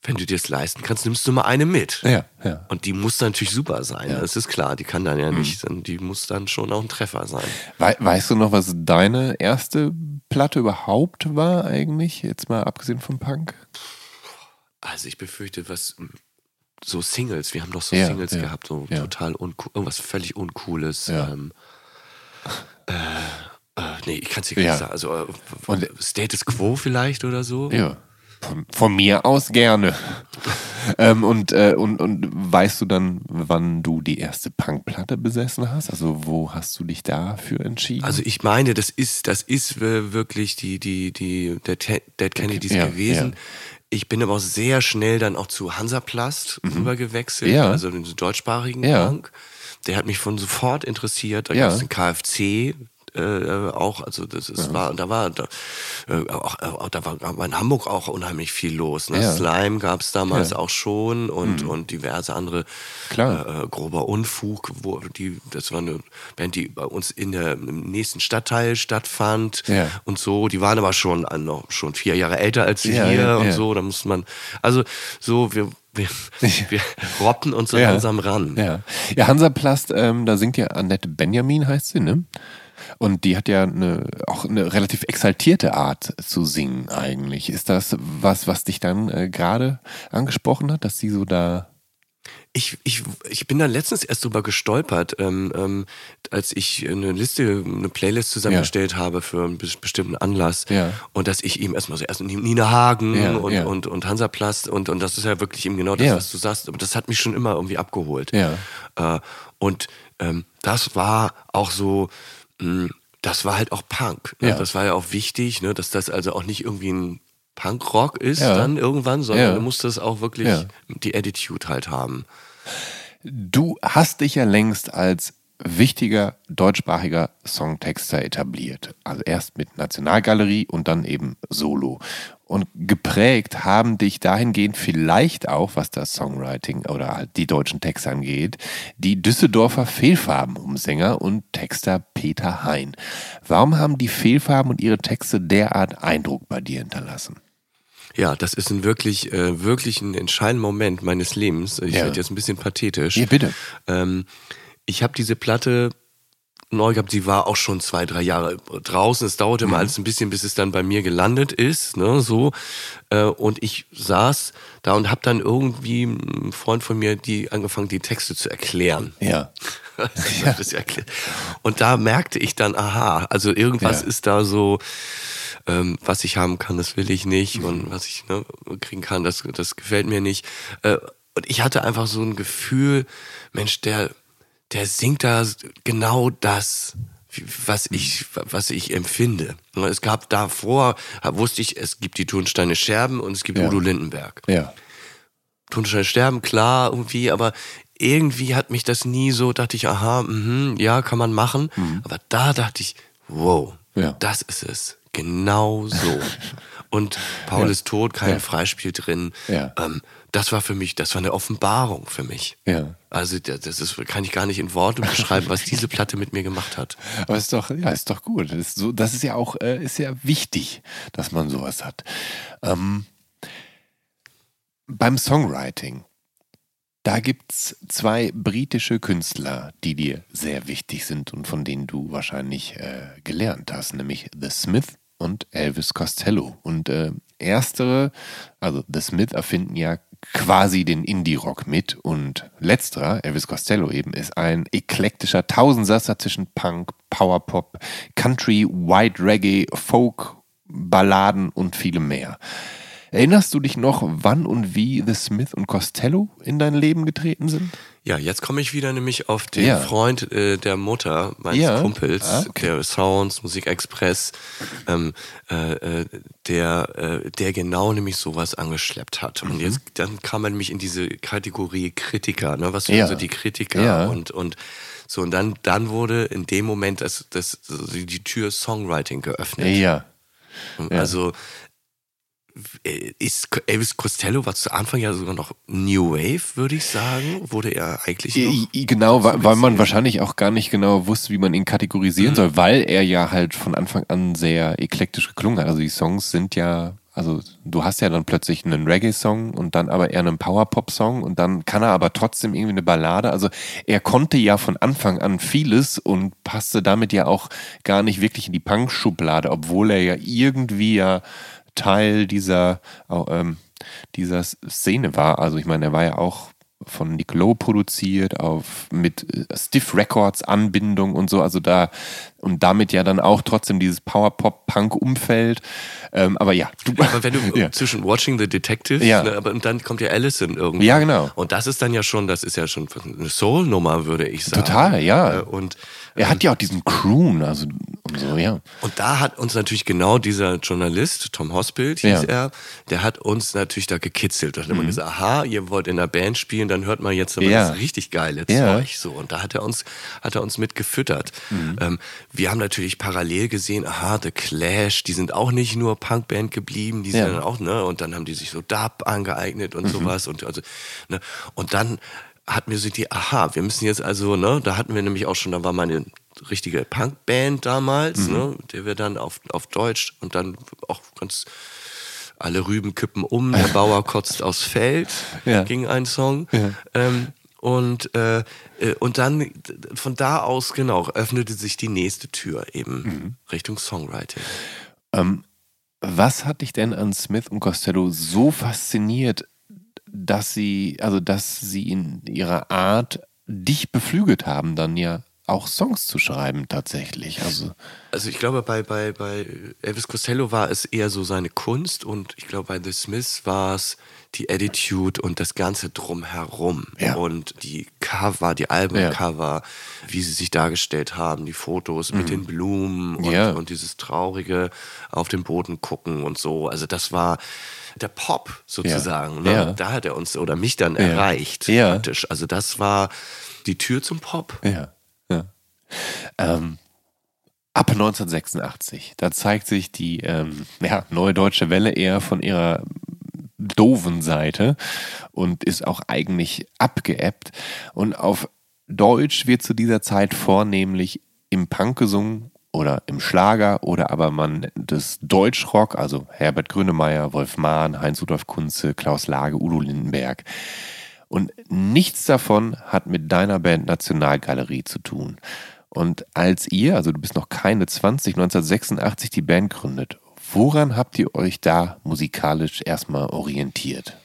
wenn du dir das leisten kannst, nimmst du mal eine mit. Ja, ja. Und die muss natürlich super sein, das ist klar. Die kann dann ja Mhm. nicht, die muss dann schon auch ein Treffer sein. Wei weißt du noch, was deine erste Platte überhaupt war eigentlich? Jetzt mal abgesehen vom Punk? Also ich befürchte, was so Singles, wir haben doch so Ja, Singles ja, gehabt, so ja. total uncool, irgendwas völlig Uncooles. Ja. Ähm, äh, äh, nee, ich kann es dir gar Ja. nicht sagen. Also äh, Und- Status Quo vielleicht oder so. Ja. Von, von mir aus gerne. ähm, und, äh, und, und weißt du dann, wann du die erste Punkplatte besessen hast? Also wo hast du dich dafür entschieden? Also ich meine, das ist, das ist wirklich die, die, die, der Dead Kennedys Ja, gewesen. ja. Ich bin aber auch sehr schnell dann auch zu Hansaplast rübergewechselt, Mhm. Ja. also den deutschsprachigen Ja. Punk. Der hat mich von sofort interessiert. Da Ja. gab es den KFC äh, auch, also das ist, war, da war, da, äh, auch, auch, da war in Hamburg auch unheimlich viel los. Ne? Ja. Slime gab es damals Ja. Mhm. auch schon und, und diverse andere Klar. Äh, äh, grober Unfug, wo die, das war eine Band, die bei uns in der, im nächsten Stadtteil stattfand Ja. und so. Die waren aber schon äh, noch schon vier Jahre älter als wir Ja, hier ja, und ja. so. Da muss man, also so, wir, wir, wir roppen uns so Ja. langsam ran. Ja, ja Hansaplast, ähm, da singt ja Annette Benjamin, heißt sie, ne? Und die hat ja eine, auch eine relativ exaltierte Art zu singen eigentlich. Ist das was, was dich dann äh, gerade angesprochen hat, dass sie so da... Ich, ich, ich bin da letztens erst drüber gestolpert, ähm, ähm, als ich eine Liste, eine Playlist zusammengestellt habe für einen bes- bestimmten Anlass. Ja. Und dass ich eben erstmal so erst Nina Hagen Ja, und, ja. und, und Hansaplast und, und das ist ja wirklich eben genau das, Ja. was du sagst. Aber das hat mich schon immer irgendwie abgeholt. Ja. Äh, und ähm, das war auch so, mh, das war halt auch Punk. Ne? Ja. Das war ja auch wichtig, ne? dass das also auch nicht irgendwie ein Punkrock ist Ja. dann irgendwann, sondern Ja. du musst das auch wirklich Ja. die Attitude halt haben. Du hast dich ja längst als wichtiger deutschsprachiger Songtexter etabliert. Also erst mit Nationalgalerie und dann eben Solo. Und geprägt haben dich dahingehend vielleicht auch, was das Songwriting oder halt die deutschen Texte angeht, die Düsseldorfer Fehlfarben-Umsänger und Texter Peter Hein. Warum haben die Fehlfarben und ihre Texte derart Eindruck bei dir hinterlassen? Ja, das ist ein wirklich, äh, wirklich ein entscheidender Moment meines Lebens. Ich Ja. werde jetzt ein bisschen pathetisch. Ja, bitte. Ähm, ich habe diese Platte neu gehabt. Sie war auch schon zwei, drei Jahre draußen. Es dauerte Mhm. mal alles ein bisschen, bis es dann bei mir gelandet ist. Ne, so. Äh, Und ich saß da und habe dann irgendwie ein Freund von mir, die angefangen, die Texte zu erklären. Ja. Erklärt. Und da merkte ich dann, aha, also irgendwas Ja. ist da so, ähm, was ich haben kann, das will ich nicht. Und was ich ne, kriegen kann, das, das gefällt mir nicht. Äh, und ich hatte einfach so ein Gefühl, Mensch, der, der singt da genau das, was ich, was ich empfinde. Es gab davor, wusste ich, es gibt die Turnsteine Scherben und es gibt Ja. Udo Lindenberg. Ja. Tonstein sterben, klar, irgendwie, aber irgendwie hat mich das nie so, dachte ich, aha, mhm, ja, kann man machen. Aber da dachte ich, wow, Ja. das ist es. Genau so. Und Paul Ja. ist tot, kein Ja. Freispiel drin. Ja. Ähm, das war für mich, das war eine Offenbarung für mich. Ja. Also das ist, kann ich gar nicht in Worte beschreiben, was diese Platte mit mir gemacht hat. Aber ist doch, ja, ist doch gut. Das ist, so, das ist ja auch, äh, ist ja wichtig, dass man sowas hat. Ähm, beim Songwriting, da gibt es zwei britische Künstler, die dir sehr wichtig sind und von denen du wahrscheinlich äh, gelernt hast, nämlich The Smith und Elvis Costello. Und äh, erstere, also The Smith erfinden ja quasi den Indie-Rock mit und letzterer, Elvis Costello eben, ist ein eklektischer Tausendsasser zwischen Punk, Powerpop, Country, White Reggae, Folk, Balladen und vielem mehr. Erinnerst du dich noch, wann und wie The Smith und Costello in dein Leben getreten sind? Ja, jetzt komme ich wieder nämlich auf den Ja. Freund äh, der Mutter meines Ja. Kumpels, Ah, okay. der Sounds, Musikexpress, ähm, äh, äh, der, äh, der genau nämlich sowas angeschleppt hat. Mhm. Und jetzt dann kam er nämlich in diese Kategorie Kritiker, ne? Was sind Ja. so die Kritiker und und so und dann dann wurde in dem Moment das, das die Tür Songwriting geöffnet. Ja. Also ist Elvis Costello war zu Anfang ja sogar noch New Wave, würde ich sagen. Wurde er eigentlich Genau, weil, weil man wahrscheinlich auch gar nicht genau wusste, wie man ihn kategorisieren soll, weil er ja halt von Anfang an sehr eklektisch geklungen hat. Also die Songs sind ja, also du hast ja dann plötzlich einen Reggae-Song und dann aber eher einen Power-Pop-Song und dann kann er aber trotzdem irgendwie eine Ballade. Also er konnte ja von Anfang an vieles und passte damit ja auch gar nicht wirklich in die Punk-Schublade, obwohl er ja irgendwie ja Teil dieser, ähm, dieser Szene war. Also ich meine, er war ja auch von Nick Lowe produziert, auf mit äh, Stiff Records Anbindung und so, also da und damit ja dann auch trotzdem dieses Power-Pop-Punk-Umfeld. Ähm, aber ja, du, Aber wenn du ja. zwischen Watching the Detective, Ja. ne, aber und dann kommt ja Allison irgendwie. Ja, genau. Und das ist dann ja schon, das ist ja schon eine Soul-Nummer, würde ich sagen. Total, ja. Äh, Und er hat ja auch diesen Croon, also und so, ja. Und da hat uns natürlich genau dieser Journalist, Tom Hospield hieß Ja. Mhm. er, der hat uns natürlich da gekitzelt. Da hat immer gesagt, aha, ihr wollt in der Band spielen, dann hört mal jetzt aber Ja. das richtig geile Ja. Zeug. So. Und da hat er uns, hat er uns mit gefüttert. Mhm. Ähm, wir haben natürlich parallel gesehen, aha, The Clash, die sind auch nicht nur Punkband geblieben, die sind Ja. Mhm. dann auch, ne, und dann haben die sich so Dub angeeignet und sowas. Und also, ne, und dann hatten wir so die, aha, wir müssen jetzt also, ne, da hatten wir nämlich auch schon, da war meine richtige Punkband damals, Mhm. ne, der wir dann auf, auf Deutsch und dann auch ganz alle Rüben kippen um, der Bauer kotzt aufs Feld, Ja. ging ein Song. Ja. Ähm, und, äh, äh, und dann von da aus, genau, öffnete sich die nächste Tür eben Mhm. Richtung Songwriting. Ähm, was hat dich denn an Smith und Costello so fasziniert, dass sie, also dass sie in ihrer Art dich beflügelt haben, dann ja auch Songs zu schreiben tatsächlich? Also Also ich glaube, bei, bei, bei Elvis Costello war es eher so seine Kunst und ich glaube, bei The Smiths war es die Attitude und das Ganze drumherum. Ja. Und die Cover, die Albumcover, wie sie sich dargestellt haben, die Fotos mit den Blumen und, Mhm. Ja. und dieses traurige auf den Boden gucken und so. Also das war der Pop sozusagen. Ne? Ja. Da hat er uns oder mich dann erreicht Ja. praktisch. Also das war die Tür zum Pop. Ja, ja. Ähm, ab 1986, da zeigt sich die ähm, ja, neue deutsche Welle eher von ihrer doofen Seite und ist auch eigentlich abgeebbt. Und auf Deutsch wird zu dieser Zeit vornehmlich im Punk gesungen oder im Schlager oder aber man nennt es Deutschrock, also Herbert Grönemeyer, Wolf Mahn, Heinz-Rudolf Kunze, Klaus Lage, Udo Lindenberg. Und nichts davon hat mit deiner Band Nationalgalerie zu tun. Und als ihr, also du bist noch keine 20, 1986 die Band gründet, woran habt ihr euch da musikalisch erstmal orientiert?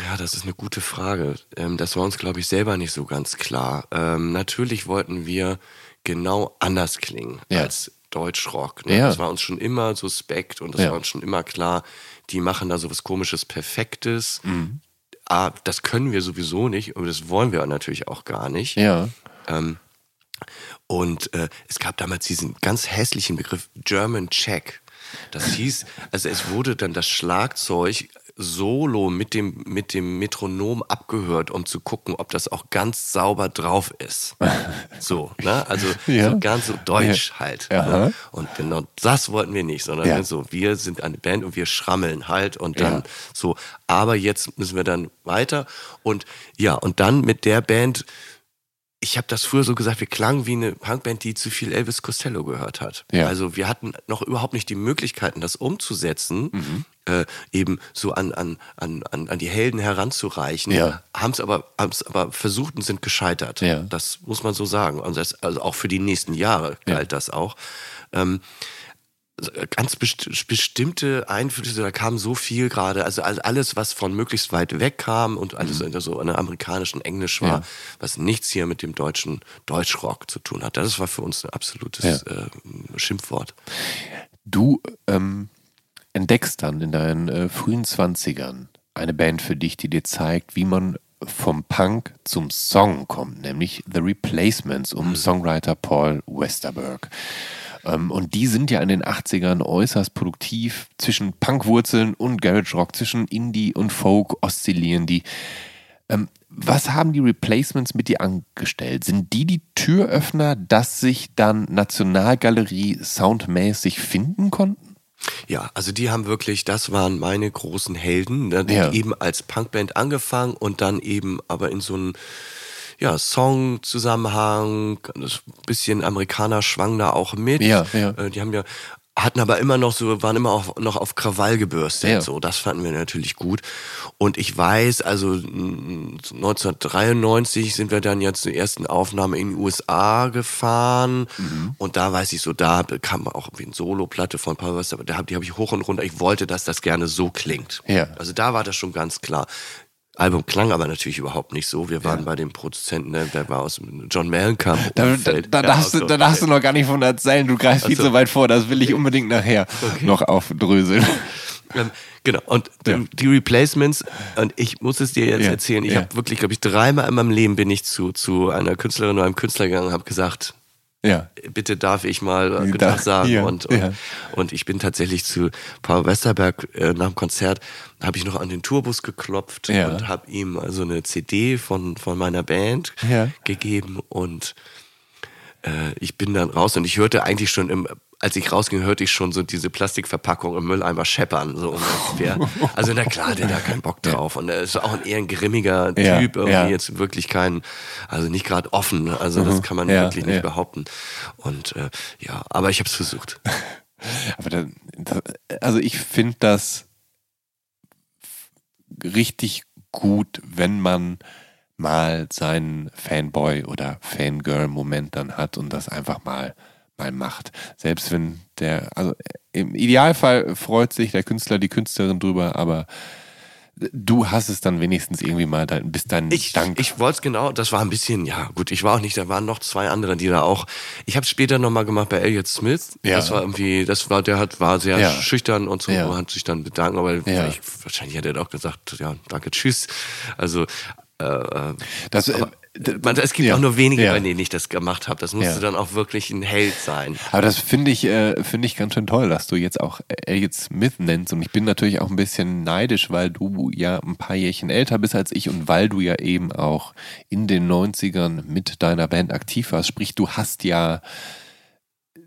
Ja, das ist eine gute Frage. Ähm, das war uns, glaube ich, selber nicht so ganz klar. Ähm, natürlich wollten wir genau anders klingen Ja. als Deutschrock. Ne? Ja. Das war uns schon immer suspekt und das Ja. war uns schon immer klar, die machen da so was komisches, Perfektes. Mhm. Ah, das können wir sowieso nicht und das wollen wir natürlich auch gar nicht. Ja. Ähm, und äh, es gab damals diesen ganz hässlichen Begriff German Check. Das hieß, also es wurde dann das Schlagzeug solo mit dem, mit dem Metronom abgehört, um zu gucken, ob das auch ganz sauber drauf ist. So, ne? Also Ja. so ganz so deutsch halt. Aha. Ne? Und genau das wollten wir nicht, sondern Ja. so, wir sind eine Band und wir schrammeln halt und dann Ja. so, aber jetzt müssen wir dann weiter und ja, und dann mit der Band ich habe das früher so gesagt, wir klangen wie eine Punkband, die zu viel Elvis Costello gehört hat. Ja. Also wir hatten noch überhaupt nicht die Möglichkeiten, das umzusetzen, Mhm. äh, eben so an, an, an, an die Helden heranzureichen. Ja. Haben es aber, haben's aber versucht und sind gescheitert. Ja. Das muss man so sagen. Und das, also auch für die nächsten Jahre galt das auch. Ähm, ganz best bestimmte Einflüsse, da kam so viel gerade, also all- alles, was von möglichst weit weg kam und alles Mhm. so in der amerikanischen Englisch war, was nichts hier mit dem deutschen Deutschrock zu tun hat. Das war für uns ein absolutes äh, Schimpfwort. Du ähm, entdeckst dann in deinen äh, frühen 20ern eine Band für dich, die dir zeigt, wie man vom Punk zum Song kommt, nämlich The Replacements um Songwriter Paul Westerberg. Ähm, und die sind ja in den 80ern äußerst produktiv. Zwischen Punkwurzeln und Garage Rock, zwischen Indie und Folk oszillieren die. Ähm, was haben die Replacements mit dir angestellt? Sind die die Türöffner, dass sich dann Nationalgalerie soundmäßig finden konnten? Ja, also die haben wirklich, das waren meine großen Helden, ne, die Ja. eben als Punkband angefangen und dann eben aber in so einen ja, Song-Zusammenhang, das bisschen Amerikaner schwang da auch mit. Ja, ja. Äh, Die haben ja hatten aber immer noch so, waren immer auch noch auf Krawall gebürstet. Ja. So, das fanden wir natürlich gut. Und ich weiß, also mm, 1993 sind wir dann ja zur ersten Aufnahme in die USA gefahren. Mhm. Und da weiß ich so, da kam auch irgendwie eine Solo-Platte von Paul Wester, aber die habe ich hoch und runter. Ich wollte, dass das gerne so klingt. Ja. Also da war das schon ganz klar. Album klang aber natürlich überhaupt nicht so. Wir waren bei dem Produzenten, der, der war aus John Mellencamp. Da, da, Umfeld. da, Ja, darfst du, da darfst du noch gar nicht von erzählen. Du greifst viel Ach so. zu weit vor. Das will ich unbedingt nachher noch aufdröseln. Ähm, genau, und Ja. ähm, die Replacements, und ich muss es dir jetzt Ja, erzählen, ich ja. habe wirklich, glaube ich, dreimal in meinem Leben bin ich zu, zu einer Künstlerin oder einem Künstler gegangen und habe gesagt, Ja. bitte darf ich mal äh, da- Tag sagen. ja, und, und, ja. und ich bin tatsächlich zu Paul Westerberg äh, nach dem Konzert, habe ich noch an den Tourbus geklopft und habe ihm also eine CD von, von meiner Band gegeben und äh, ich bin dann raus und ich hörte eigentlich schon im als ich rausging, hörte ich schon so diese Plastikverpackung im Mülleimer scheppern. So ungefähr. Also na klar, der hat da keinen Bock drauf. Und er ist auch ein eher ein grimmiger Ja, Typ, irgendwie ja. jetzt wirklich kein, also nicht gerade offen. Also das kann man Ja, wirklich nicht ja. behaupten. Und äh, ja, aber ich habe es versucht. Aber da, da, also ich finde das richtig gut, wenn man mal seinen Fanboy oder Fangirl-Moment dann hat und das einfach mal mal macht. Selbst wenn der, also im Idealfall freut sich der Künstler, die Künstlerin drüber, aber du hast es dann wenigstens irgendwie mal, dein, bist dann Ich, Dank. ich wollte es genau, das war ein bisschen, ja gut, ich war auch nicht, da waren noch zwei andere, die da auch, ich habe es später nochmal gemacht bei Elliot Smith, Ja. das war irgendwie, das war, der hat, war sehr Ja. schüchtern und so, Ja. hat sich dann bedankt, aber Ja. vielleicht, wahrscheinlich hat er auch gesagt, ja, danke, tschüss, also, äh, äh, das, aber, man, es gibt ja. auch nur wenige, Ja. bei denen ich das gemacht habe, das musste Ja. dann auch wirklich ein Held sein. Aber das finde ich, äh, finde ich ganz schön toll, dass du jetzt auch Elliot Smith nennst. Und ich bin natürlich auch ein bisschen neidisch, weil du ja ein paar Jährchen älter bist als ich und weil du ja eben auch in den 90ern mit deiner Band aktiv warst. Sprich, du hast ja,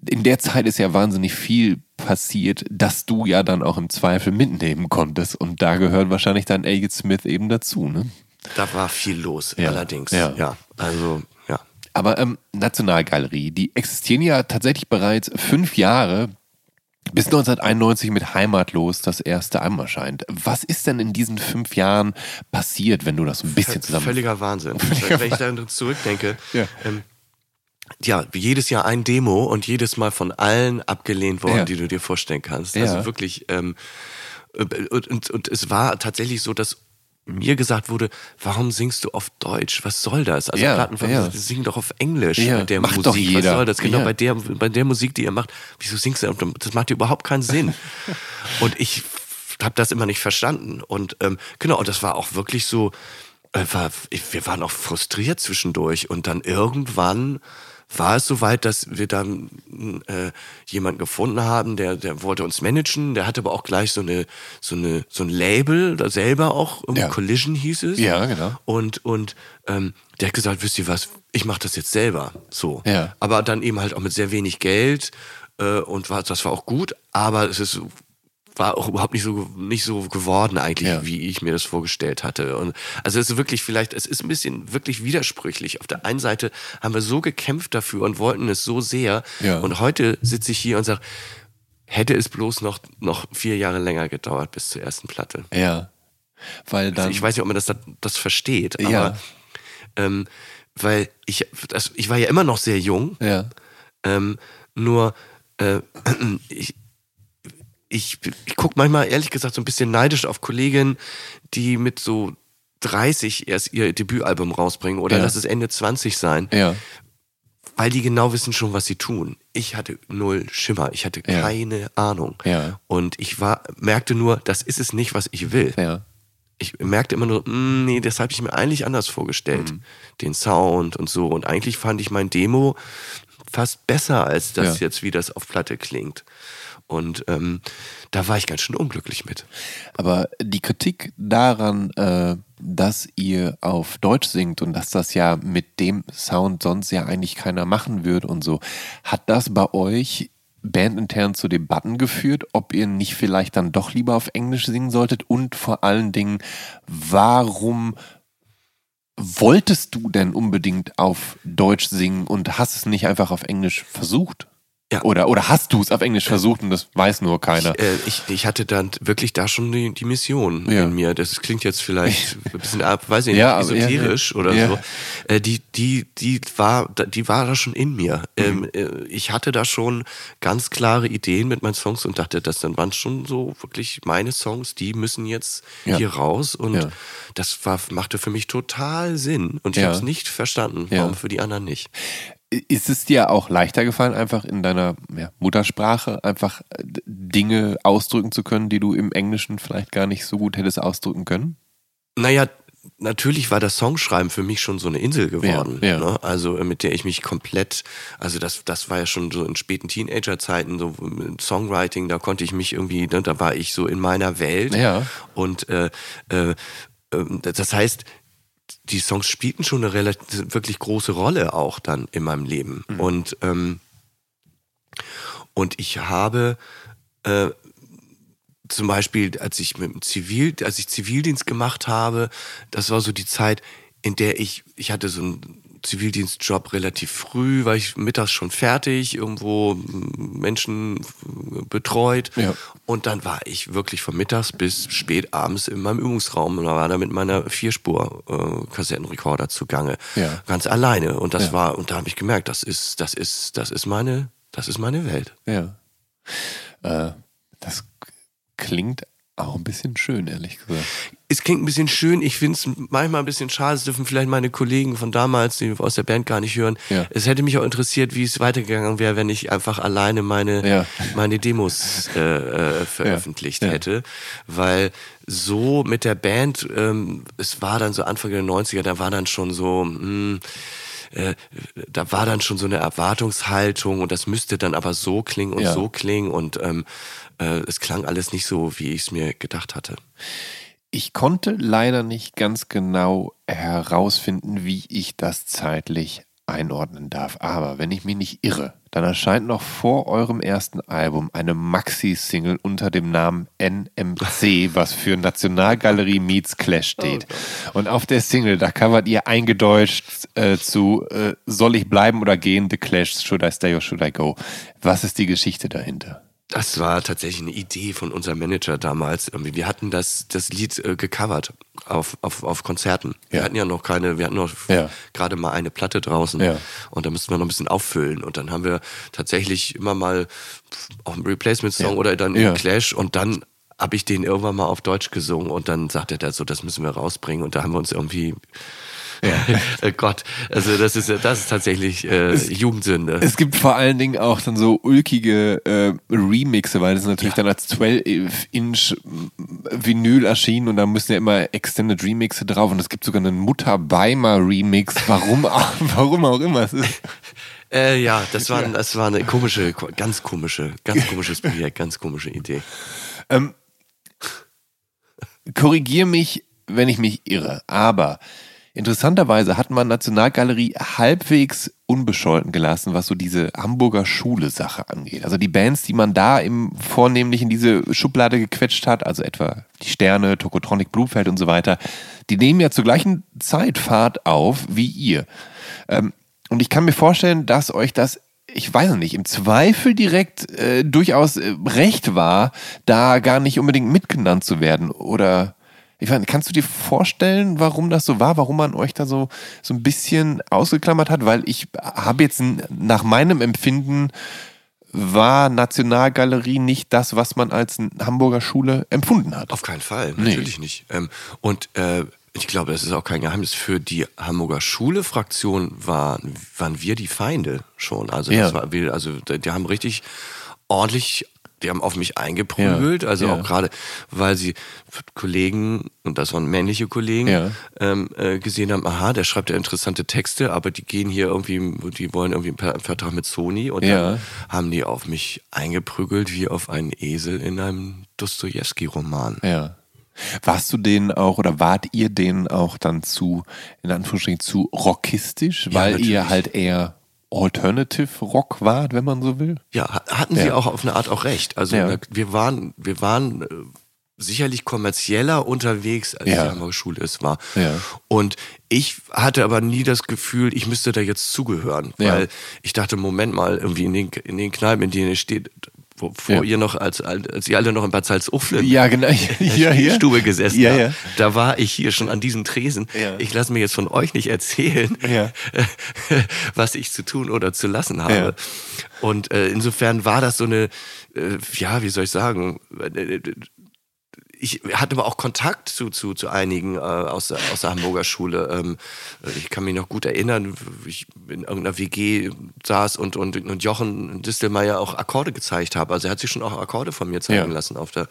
in der Zeit ist ja wahnsinnig viel passiert, dass du ja dann auch im Zweifel mitnehmen konntest. Und da gehört wahrscheinlich dann Elliot Smith eben dazu, ne? Da war viel los, Ja. allerdings, Ja. ja, also, ja. Aber ähm, Nationalgalerie, die existieren ja tatsächlich bereits fünf Jahre. Bis 1991 mit Heimatlos das erste Album erscheint. Was ist denn in diesen fünf Jahren passiert, wenn du das so ein bisschen zusammen... Völliger Wahnsinn. Wenn ich dann zurückdenke, Ja. ähm, ja, jedes Jahr ein Demo und jedes Mal von allen abgelehnt worden, Ja. die du dir vorstellen kannst. Ja. Also wirklich, ähm, äh, und, und, und es war tatsächlich so, dass mir gesagt wurde, warum singst du auf Deutsch? Was soll das? Also Ja, Plattenfirmen ja. singen doch auf Englisch Ja, bei der macht Musik. doch jeder. Was soll das? Genau Ja. bei der bei der Musik, die ihr macht. Wieso singst du? Das macht überhaupt keinen Sinn. und ich habe das immer nicht verstanden. Und ähm, genau, und das war auch wirklich so. Äh, war, ich, wir waren auch frustriert zwischendurch und dann irgendwann war es soweit, dass wir dann äh, jemanden gefunden haben, der, der wollte uns managen, der hatte aber auch gleich so eine so eine so ein Label da selber auch, Ja. Collision hieß es. Ja, genau. Und und ähm, der hat gesagt, wisst ihr was, ich mache das jetzt selber, so. Ja. Aber dann eben halt auch mit sehr wenig Geld äh, und war, das war auch gut, aber es ist war auch überhaupt nicht so nicht so geworden eigentlich, Ja. wie ich mir das vorgestellt hatte. Und also es ist wirklich vielleicht, es ist ein bisschen wirklich widersprüchlich. Auf der einen Seite haben wir so gekämpft dafür und wollten es so sehr. Ja. Und heute sitze ich hier und sage, hätte es bloß noch noch vier Jahre länger gedauert bis zur ersten Platte. Ja. Weil dann. Also ich weiß nicht, ob man das, das versteht, aber Ja. ähm, weil ich, das, ich war ja immer noch sehr jung, ja. ähm, nur äh, ich, ich, ich gucke manchmal ehrlich gesagt so ein bisschen neidisch auf Kolleginnen, die mit so 30 erst ihr Debütalbum rausbringen oder Ja. lass es Ende 20 sein, Ja. weil die genau wissen schon, was sie tun. Ich hatte null Schimmer, ich hatte Ja. keine Ahnung. Ja. Und ich war, merkte nur, das ist es nicht, was ich will Ja. ich merkte immer nur, mm, nee, das habe ich mir eigentlich anders vorgestellt. Mhm. Den Sound und so. Und eigentlich fand ich mein Demo fast besser als das jetzt, wie das auf Platte klingt. Und ähm, da war ich ganz schön unglücklich mit. Aber die Kritik daran, äh, dass ihr auf Deutsch singt und dass das ja mit dem Sound sonst ja eigentlich keiner machen würde und so, hat das bei euch bandintern zu Debatten geführt, ob ihr nicht vielleicht dann doch lieber auf Englisch singen solltet und vor allen Dingen, warum wolltest du denn unbedingt auf Deutsch singen und hast es nicht einfach auf Englisch versucht? Ja. Oder, oder hast du es auf Englisch versucht und das weiß nur keiner? Ich, äh, ich, ich hatte dann wirklich da schon die, die Mission Ja. in mir. Das klingt jetzt vielleicht ein bisschen ab, weiß ich nicht, Ja, esoterisch ja. oder so. Äh, die, die, die war, die war da schon in mir. Mhm. Ähm, äh, ich hatte da schon ganz klare Ideen mit meinen Songs und dachte, das dann waren schon so wirklich meine Songs, die müssen jetzt hier raus. Und das war, machte für mich total Sinn. Und ich Ja. habe es nicht verstanden, warum für die anderen nicht. Ist es dir auch leichter gefallen, einfach in deiner ja, Muttersprache einfach Dinge ausdrücken zu können, die du im Englischen vielleicht gar nicht so gut hättest ausdrücken können? Naja, natürlich war das Songschreiben für mich schon so eine Insel geworden. Ja, ja. Ne? Also äh, mit der ich mich komplett, also das, das war ja schon so in späten Teenagerzeiten, so Songwriting, da konnte ich mich irgendwie, ne, da war ich so in meiner Welt. Ja. Und äh, äh, ähm, das heißt, die Songs spielten schon eine relativ, wirklich große Rolle auch dann in meinem Leben. Mhm. Und, ähm, und ich habe äh, zum Beispiel, als ich mit dem Zivil, als ich Zivildienst gemacht habe, das war so die Zeit, in der ich, ich hatte so einen Zivildienstjob relativ früh, war ich mittags schon fertig, irgendwo mm, Menschen äh, betreut. Ja. Und dann war ich wirklich von mittags bis spät abends in meinem Übungsraum und war da mit meiner Vierspur-Kassettenrekorder zugange. Ja. Ganz alleine. Und das Ja. war, und da habe ich gemerkt, das ist, das ist, das ist meine, das ist meine Welt. Ja. Äh, das klingt auch ein bisschen schön, ehrlich gesagt. es klingt ein bisschen schön. Ich finde es manchmal ein bisschen schade. Das dürfen vielleicht meine Kollegen von damals, die aus der Band gar nicht hören. Ja. Es hätte mich auch interessiert, wie es weitergegangen wäre, wenn ich einfach alleine meine, Ja. meine Demos äh, äh, veröffentlicht Ja. hätte. Weil so mit der Band, ähm, es war dann so Anfang der 90er, da war dann schon so, mh, äh, da war dann schon so eine Erwartungshaltung und das müsste dann aber so klingen und Ja. so klingen und ähm, äh, es klang alles nicht so, wie ich es mir gedacht hatte. Ich konnte leider nicht ganz genau herausfinden, wie ich das zeitlich einordnen darf. Aber wenn ich mich nicht irre, dann erscheint noch vor eurem ersten Album eine Maxi-Single unter dem Namen NMC, was für Nationalgalerie Meets Clash steht. Und auf der Single, da covert ihr eingedeutscht äh, zu äh, Soll ich bleiben oder gehen? The Clash, Should I Stay or Should I Go? Was ist die Geschichte dahinter? Das war tatsächlich eine Idee von unserem Manager damals. Wir hatten das, das Lied äh, gecovert auf, auf, auf Konzerten. Wir Ja. hatten ja noch keine, wir hatten noch Ja. gerade mal eine Platte draußen Ja. und da mussten wir noch ein bisschen auffüllen. Und dann haben wir tatsächlich immer mal auch einen Replacement-Song oder dann einen Clash und dann habe ich den irgendwann mal auf Deutsch gesungen und dann sagte er so, das müssen wir rausbringen und da haben wir uns irgendwie Äh, Gott, also das ist das ist tatsächlich äh, Jugendsünde. Es gibt vor allen Dingen auch dann so ulkige äh, Remixe, weil das natürlich dann als 12-Inch Vinyl erschien und da müssen ja immer Extended Remixe drauf und es gibt sogar einen Mutter-Beimer Remix, warum auch, warum auch immer. Es ist, Äh, ja, das war, das war eine komische, ganz komische, ganz komisches Projekt, ganz komische Idee. korrigier mich, wenn ich mich irre, aber interessanterweise hat man Nationalgalerie halbwegs unbescholten gelassen, was so diese Hamburger Schule-Sache angeht. Also die Bands, die man da im vornehmlich in diese Schublade gequetscht hat, also etwa die Sterne, Tokotronic, Blutfeld und so weiter, die nehmen ja zur gleichen Zeit Fahrt auf wie ihr. Ähm, und ich kann mir vorstellen, dass euch das ich weiß nicht, im Zweifel direkt äh, durchaus äh, recht war, da gar nicht unbedingt mitgenannt zu werden. Oder ich nicht, kannst du dir vorstellen, warum das so war, warum man euch da so, so ein bisschen ausgeklammert hat? Weil ich habe jetzt nach meinem Empfinden war Nationalgalerie nicht das, was man als Hamburger Schule empfunden hat. Auf keinen Fall, Nee. natürlich nicht. Ähm, und äh, ich glaube, das ist auch kein Geheimnis. Für die Hamburger Schule-Fraktion waren, waren wir die Feinde schon. Also, Ja. war, also die haben richtig ordentlich, die haben auf mich eingeprügelt. Ja, Also ja. auch gerade, weil sie Kollegen, und das waren männliche Kollegen, Ja. ähm, äh, gesehen haben, aha, der schreibt ja interessante Texte, aber die gehen hier irgendwie, die wollen irgendwie einen Vertrag mit Sony und dann haben die auf mich eingeprügelt wie auf einen Esel in einem Dostoevsky-Roman. Ja. Warst du denen auch oder wart ihr denen auch dann zu, in Anführungsstrichen, zu rockistisch, weil ihr halt eher Alternative Rock wart, wenn man so will? Ja, ha- hatten sie Ja. auch auf eine Art auch recht. Also Ja. wir waren, wir waren äh, sicherlich kommerzieller unterwegs, als Ja. die Hamburger Schule es war. Und ich hatte aber nie das Gefühl, ich müsste da jetzt zugehören. Weil ich dachte, Moment mal, irgendwie in den, in den Kneipen, in denen ihr steht, wo, vor Ja. ihr noch, als, als ihr alle noch in Bad Salzuflen Ja, genau. Ja, ja. Stube gesessen Ja, habt. ja. Da war ich hier schon an diesem Tresen. Ja. Ich lasse mir jetzt von euch nicht erzählen, was ich zu tun oder zu lassen habe. Und äh, insofern war das so eine, äh, ja, wie soll ich sagen, äh, ich hatte aber auch Kontakt zu, zu, zu einigen äh, aus, der, aus der Hamburger Schule. Ähm, ich kann mich noch gut erinnern, wie ich in irgendeiner WG saß und, und, und Jochen Distelmeier auch Akkorde gezeigt habe. Also er hat sich schon auch Akkorde von mir zeigen Ja. lassen auf der,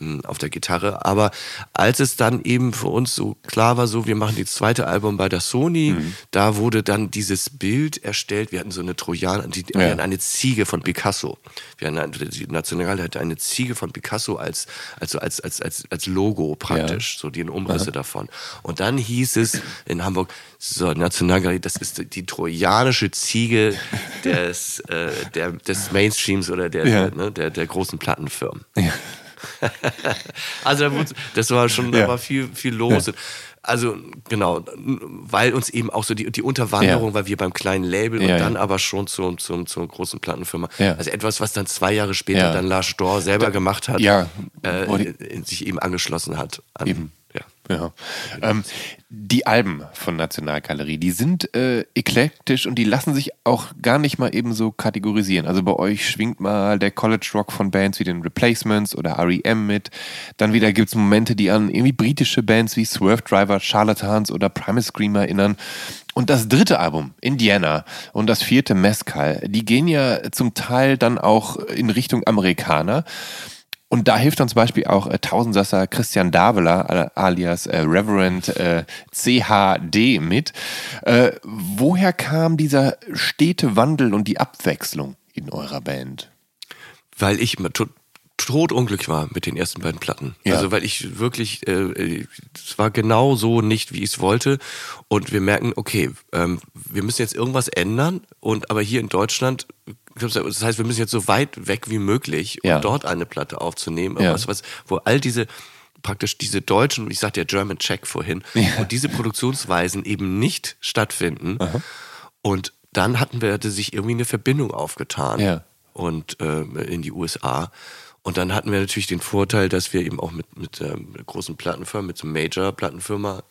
ähm, auf der Gitarre. Aber als es dann eben für uns so klar war, so wir machen das zweite Album bei der Sony, Mhm. da wurde dann dieses Bild erstellt. Wir hatten so eine Trojaner, die, wir Ja. hatten eine Ziege von Picasso. Wir hatten die Nationale hatte eine Ziege von Picasso als, also als, als, als, als Logo praktisch, so die Umrisse davon. Und dann hieß es in Hamburg, so Nationalgalerie, das ist die trojanische Ziege des, äh, der, des Mainstreams oder der, Ja. der, ne, der, der großen Plattenfirmen. also da wurde, das war schon, Ja. da war viel, viel los. Also genau, weil uns eben auch so die, die Unterwanderung, Ja. weil wir beim kleinen Label Ja, und dann ja. aber schon zum, zum, zur großen Plattenfirma. Also etwas, was dann zwei Jahre später dann Lars Storr selber gemacht hat, äh, sich eben angeschlossen hat. An, Eben. Ja. Ähm, die Alben von Nationalgalerie, die sind äh, eklektisch und die lassen sich auch gar nicht mal eben so kategorisieren. Also bei euch schwingt mal der College Rock von Bands wie den Replacements oder R.E.M. mit. Dann wieder gibt es Momente, die an irgendwie britische Bands wie Swerve Driver, Charlatans oder Primal Scream erinnern. Und das dritte Album, Indiana, und das vierte Mescal, die gehen ja zum Teil dann auch in Richtung Amerikaner. Und da hilft uns zum Beispiel auch äh, Tausendsasser Christian Davela äh, alias äh, Reverend äh, CHD mit. Äh, woher kam dieser stete Wandel und die Abwechslung in eurer Band? Weil ich immer to totunglücklich war mit den ersten beiden Platten. Ja. Also weil ich wirklich, äh, es war genau so nicht, wie ich es wollte. Und wir merken, okay, ähm, wir müssen jetzt irgendwas ändern. Und aber hier in Deutschland, das heißt, wir müssen jetzt so weit weg wie möglich, um Ja. dort eine Platte aufzunehmen. Ja. Was, was, wo all diese praktisch diese deutschen, ich sagte ja German Check vorhin, wo diese Produktionsweisen eben nicht stattfinden. Und dann hatten wir, hatte sich irgendwie eine Verbindung aufgetan. Ja. und äh, in die USA. Und dann hatten wir natürlich den Vorteil, dass wir eben auch mit, mit ähm, einer großen Plattenfirma, mit so einer Major-Plattenfirma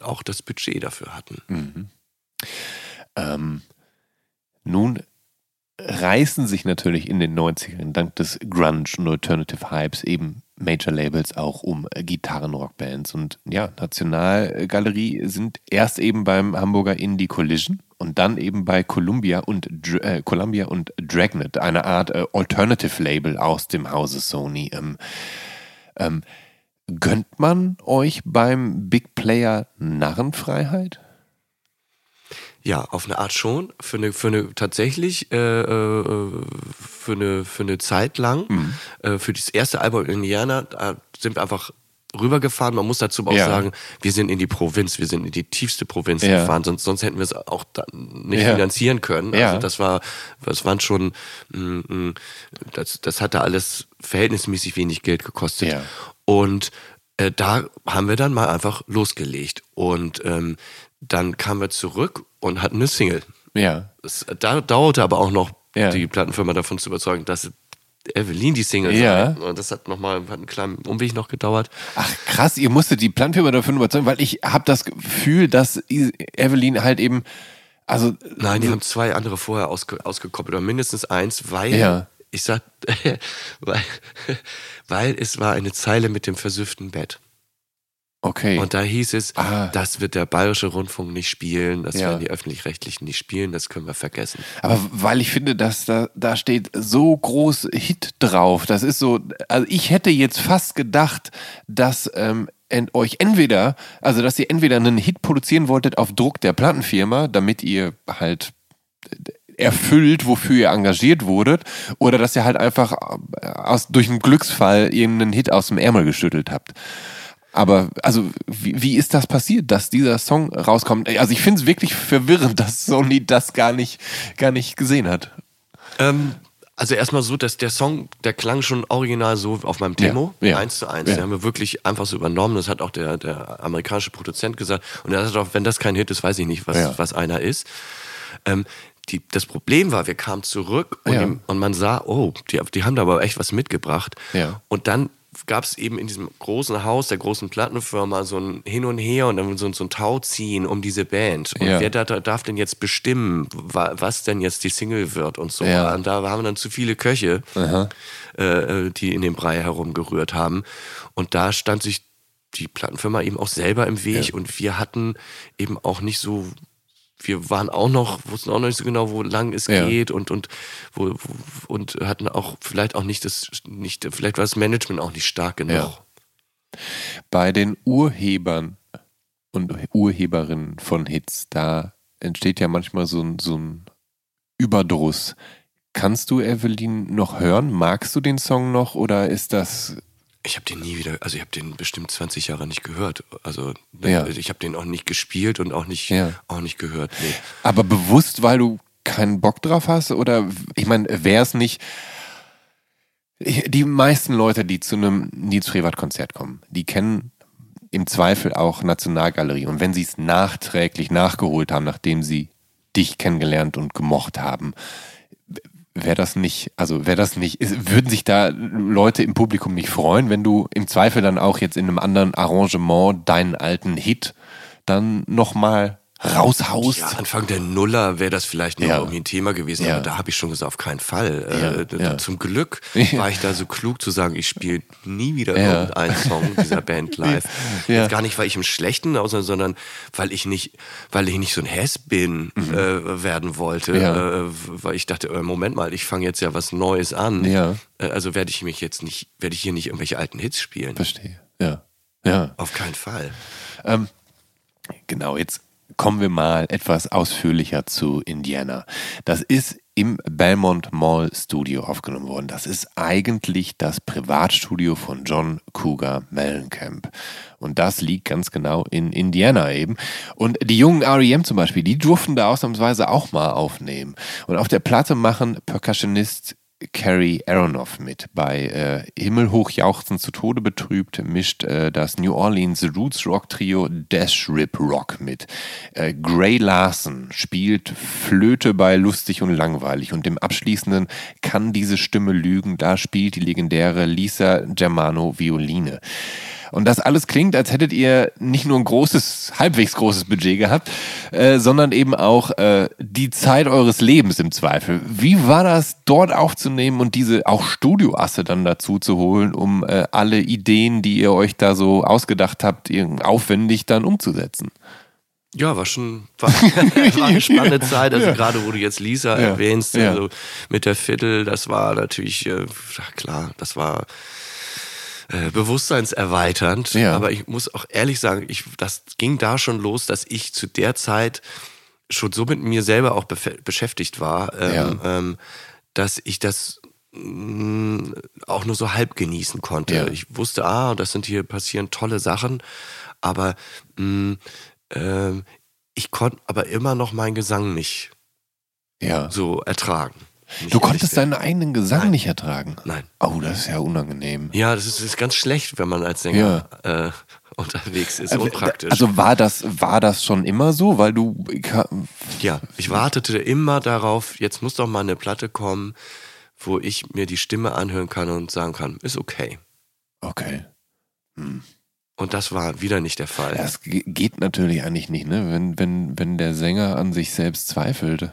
auch das Budget dafür hatten. Mhm. Ähm, nun reißen sich natürlich in den 90ern dank des Grunge und Alternative Hypes eben Major-Labels auch um Gitarrenrockbands. Und ja, Nationalgalerie sind erst eben beim Hamburger Indie Collision und dann eben bei Columbia und, äh, Columbia und Dragnet, eine Art äh, Alternative-Label aus dem Hause Sony. Ähm, ähm, gönnt man euch beim Big Player Narrenfreiheit? Ja, auf eine Art schon. Für eine, für eine tatsächlich, äh, äh, für, eine, für eine Zeit lang. Mhm. Äh, für das erste Album in Indiana, da sind wir einfach rübergefahren. Man muss dazu auch ja. sagen, wir sind in die Provinz, wir sind in die tiefste Provinz ja. gefahren, sonst, sonst hätten wir es auch nicht ja. finanzieren können. Also das war, das waren schon, mm, mm, das, das hatte alles verhältnismäßig wenig Geld gekostet. Und äh, da haben wir dann mal einfach losgelegt. Und ähm, dann kamen wir zurück und hatten eine Single. Ja. Es da dauerte aber auch noch, die Plattenfirma davon zu überzeugen, dass Evelyn die Single ja. sei. Und das hat nochmal einen kleinen Umweg noch gedauert. Ach krass, ihr musstet die Plattenfirma davon überzeugen, weil ich habe das Gefühl, dass Evelyn halt eben also Nein, die haben zwei andere vorher ausge, ausgekoppelt oder mindestens eins, weil ja. ich sag, weil, weil es war eine Zeile mit dem versüfften Bett. Okay. Und da hieß es, ah. das wird der Bayerische Rundfunk nicht spielen, das ja. werden die Öffentlich-Rechtlichen nicht spielen, das können wir vergessen. Aber weil ich finde, dass da, da steht so groß Hit drauf. Das ist so, also ich hätte jetzt fast gedacht, dass ähm, ent, euch entweder, also dass ihr entweder einen Hit produzieren wolltet auf Druck der Plattenfirma, damit ihr halt erfüllt, wofür ihr engagiert wurdet, oder dass ihr halt einfach äh, aus, durch einen Glücksfall irgendeinen Hit aus dem Ärmel geschüttelt habt. Aber also, wie, wie ist das passiert, dass dieser Song rauskommt? Also ich finde es wirklich verwirrend, dass Sony das gar nicht, gar nicht gesehen hat. Ähm, also erstmal so, dass der Song, der klang schon original so auf meinem Demo, ja, ja. eins zu eins. Ja. Den haben wir wirklich einfach so übernommen. Das hat auch der, der amerikanische Produzent gesagt. Und er hat auch, wenn das kein Hit ist, weiß ich nicht, was, ja. was einer ist. Ähm, die, das Problem war, wir kamen zurück und, und man sah, oh, die, die haben da aber echt was mitgebracht. Und dann gab es eben in diesem großen Haus der großen Plattenfirma so ein Hin und Her und dann so, so ein Tauziehen um diese Band. Und ja. wer da, darf denn jetzt bestimmen, was denn jetzt die Single wird und so. Ja. Und da haben dann zu viele Köche, äh, die in dem Brei herumgerührt haben. Und da stand sich die Plattenfirma eben auch selber im Weg ja. und wir hatten eben auch nicht so wir waren auch noch, wussten auch noch nicht so genau, wo lang es ja. geht und, und, wo, wo, und hatten auch vielleicht auch nicht das, nicht, vielleicht war das Management auch nicht stark genug. Ja. Bei den Urhebern und Urheberinnen von Hits, da entsteht ja manchmal so ein, so ein Überdruss. Kannst du Evelyn noch hören? Magst du den Song noch oder ist das ich habe den nie wieder, also ich habe den bestimmt 20 Jahre nicht gehört. Also ne, ja. ich habe den auch nicht gespielt und auch nicht, ja. auch nicht gehört. Nee. Aber bewusst, weil du keinen Bock drauf hast? Oder ich meine, wäre es nicht. Die meisten Leute, die zu einem Nils Frevert-Konzert kommen, die kennen im Zweifel auch Nationalgalerie. Und wenn sie es nachträglich nachgeholt haben, nachdem sie dich kennengelernt und gemocht haben, wäre das nicht, also wäre das nicht, würden sich da Leute im Publikum nicht freuen, wenn du im Zweifel dann auch jetzt in einem anderen Arrangement deinen alten Hit dann nochmal raushaust. Ja, Anfang der Nuller wäre das vielleicht noch ja. irgendwie ein Thema gewesen, ja. aber da habe ich schon gesagt, auf keinen Fall. Äh, ja. Zum Glück war ich da so klug zu sagen, ich spiele nie wieder irgendeinen Song dieser Band live. Jetzt gar nicht, weil ich im Schlechten, sondern weil ich nicht, weil ich nicht so ein Hess bin mhm. äh, werden wollte. Äh, weil ich dachte, äh, Moment mal, ich fange jetzt ja was Neues an. Äh, also werde ich mich jetzt nicht, werde ich hier nicht irgendwelche alten Hits spielen. Verstehe. Ja. Ja. Auf keinen Fall. Ähm, genau, jetzt kommen wir mal etwas ausführlicher zu Indiana. Das ist im Belmont Mall Studio aufgenommen worden. Das ist eigentlich das Privatstudio von John Cougar Mellencamp. Und das liegt ganz genau in Indiana eben. Und die jungen REM zum Beispiel, die durften da ausnahmsweise auch mal aufnehmen. Und auf der Platte machen Percussionist Carrie Aronoff mit. Bei äh, Himmelhoch jauchzen zu Tode betrübt mischt äh, das New Orleans Roots Rock Trio Dash Rip Rock mit. Äh, Gray Larson spielt Flöte bei Lustig und Langweilig und im abschließenden Kann diese Stimme lügen, da spielt die legendäre Lisa Germano Violine. Und das alles klingt, als hättet ihr nicht nur ein großes, halbwegs großes Budget gehabt, äh, sondern eben auch äh, die Zeit eures Lebens im Zweifel. Wie war das, dort aufzunehmen und diese auch Studioasse dann dazu zu holen, um äh, alle Ideen, die ihr euch da so ausgedacht habt, aufwendig dann umzusetzen? Ja, war schon war, war eine spannende Zeit. Also ja. gerade wo du jetzt Lisa ja. erwähnst, ja. Also mit der Viertel, das war natürlich, äh, klar, das war äh, bewusstseinserweiternd. Ja. Aber ich muss auch ehrlich sagen, ich, das ging da schon los, dass ich zu der Zeit schon so mit mir selber auch beschäftigt war, ähm, ja. ähm, dass ich das mh, mm, auch nur so halb genießen konnte. Ja. Ich wusste, ah, das sind hier passieren tolle Sachen, aber mh, äh, ich konnte aber immer noch meinen Gesang nicht ja. so ertragen. Du konntest deinen eigenen Gesang Nein. nicht ertragen? Nein. Oh, das ist ja unangenehm. Ja, das ist, das ist ganz schlecht, wenn man als Sänger ja. äh, unterwegs ist. Also, unpraktisch. Also war das, war das schon immer so? Weil du. Ja, ich wartete immer darauf, jetzt muss doch mal eine Platte kommen, wo ich mir die Stimme anhören kann und sagen kann, ist okay. Okay. Hm. Und das war wieder nicht der Fall. Das geht natürlich eigentlich nicht, ne? Wenn, wenn, wenn der Sänger an sich selbst zweifelt.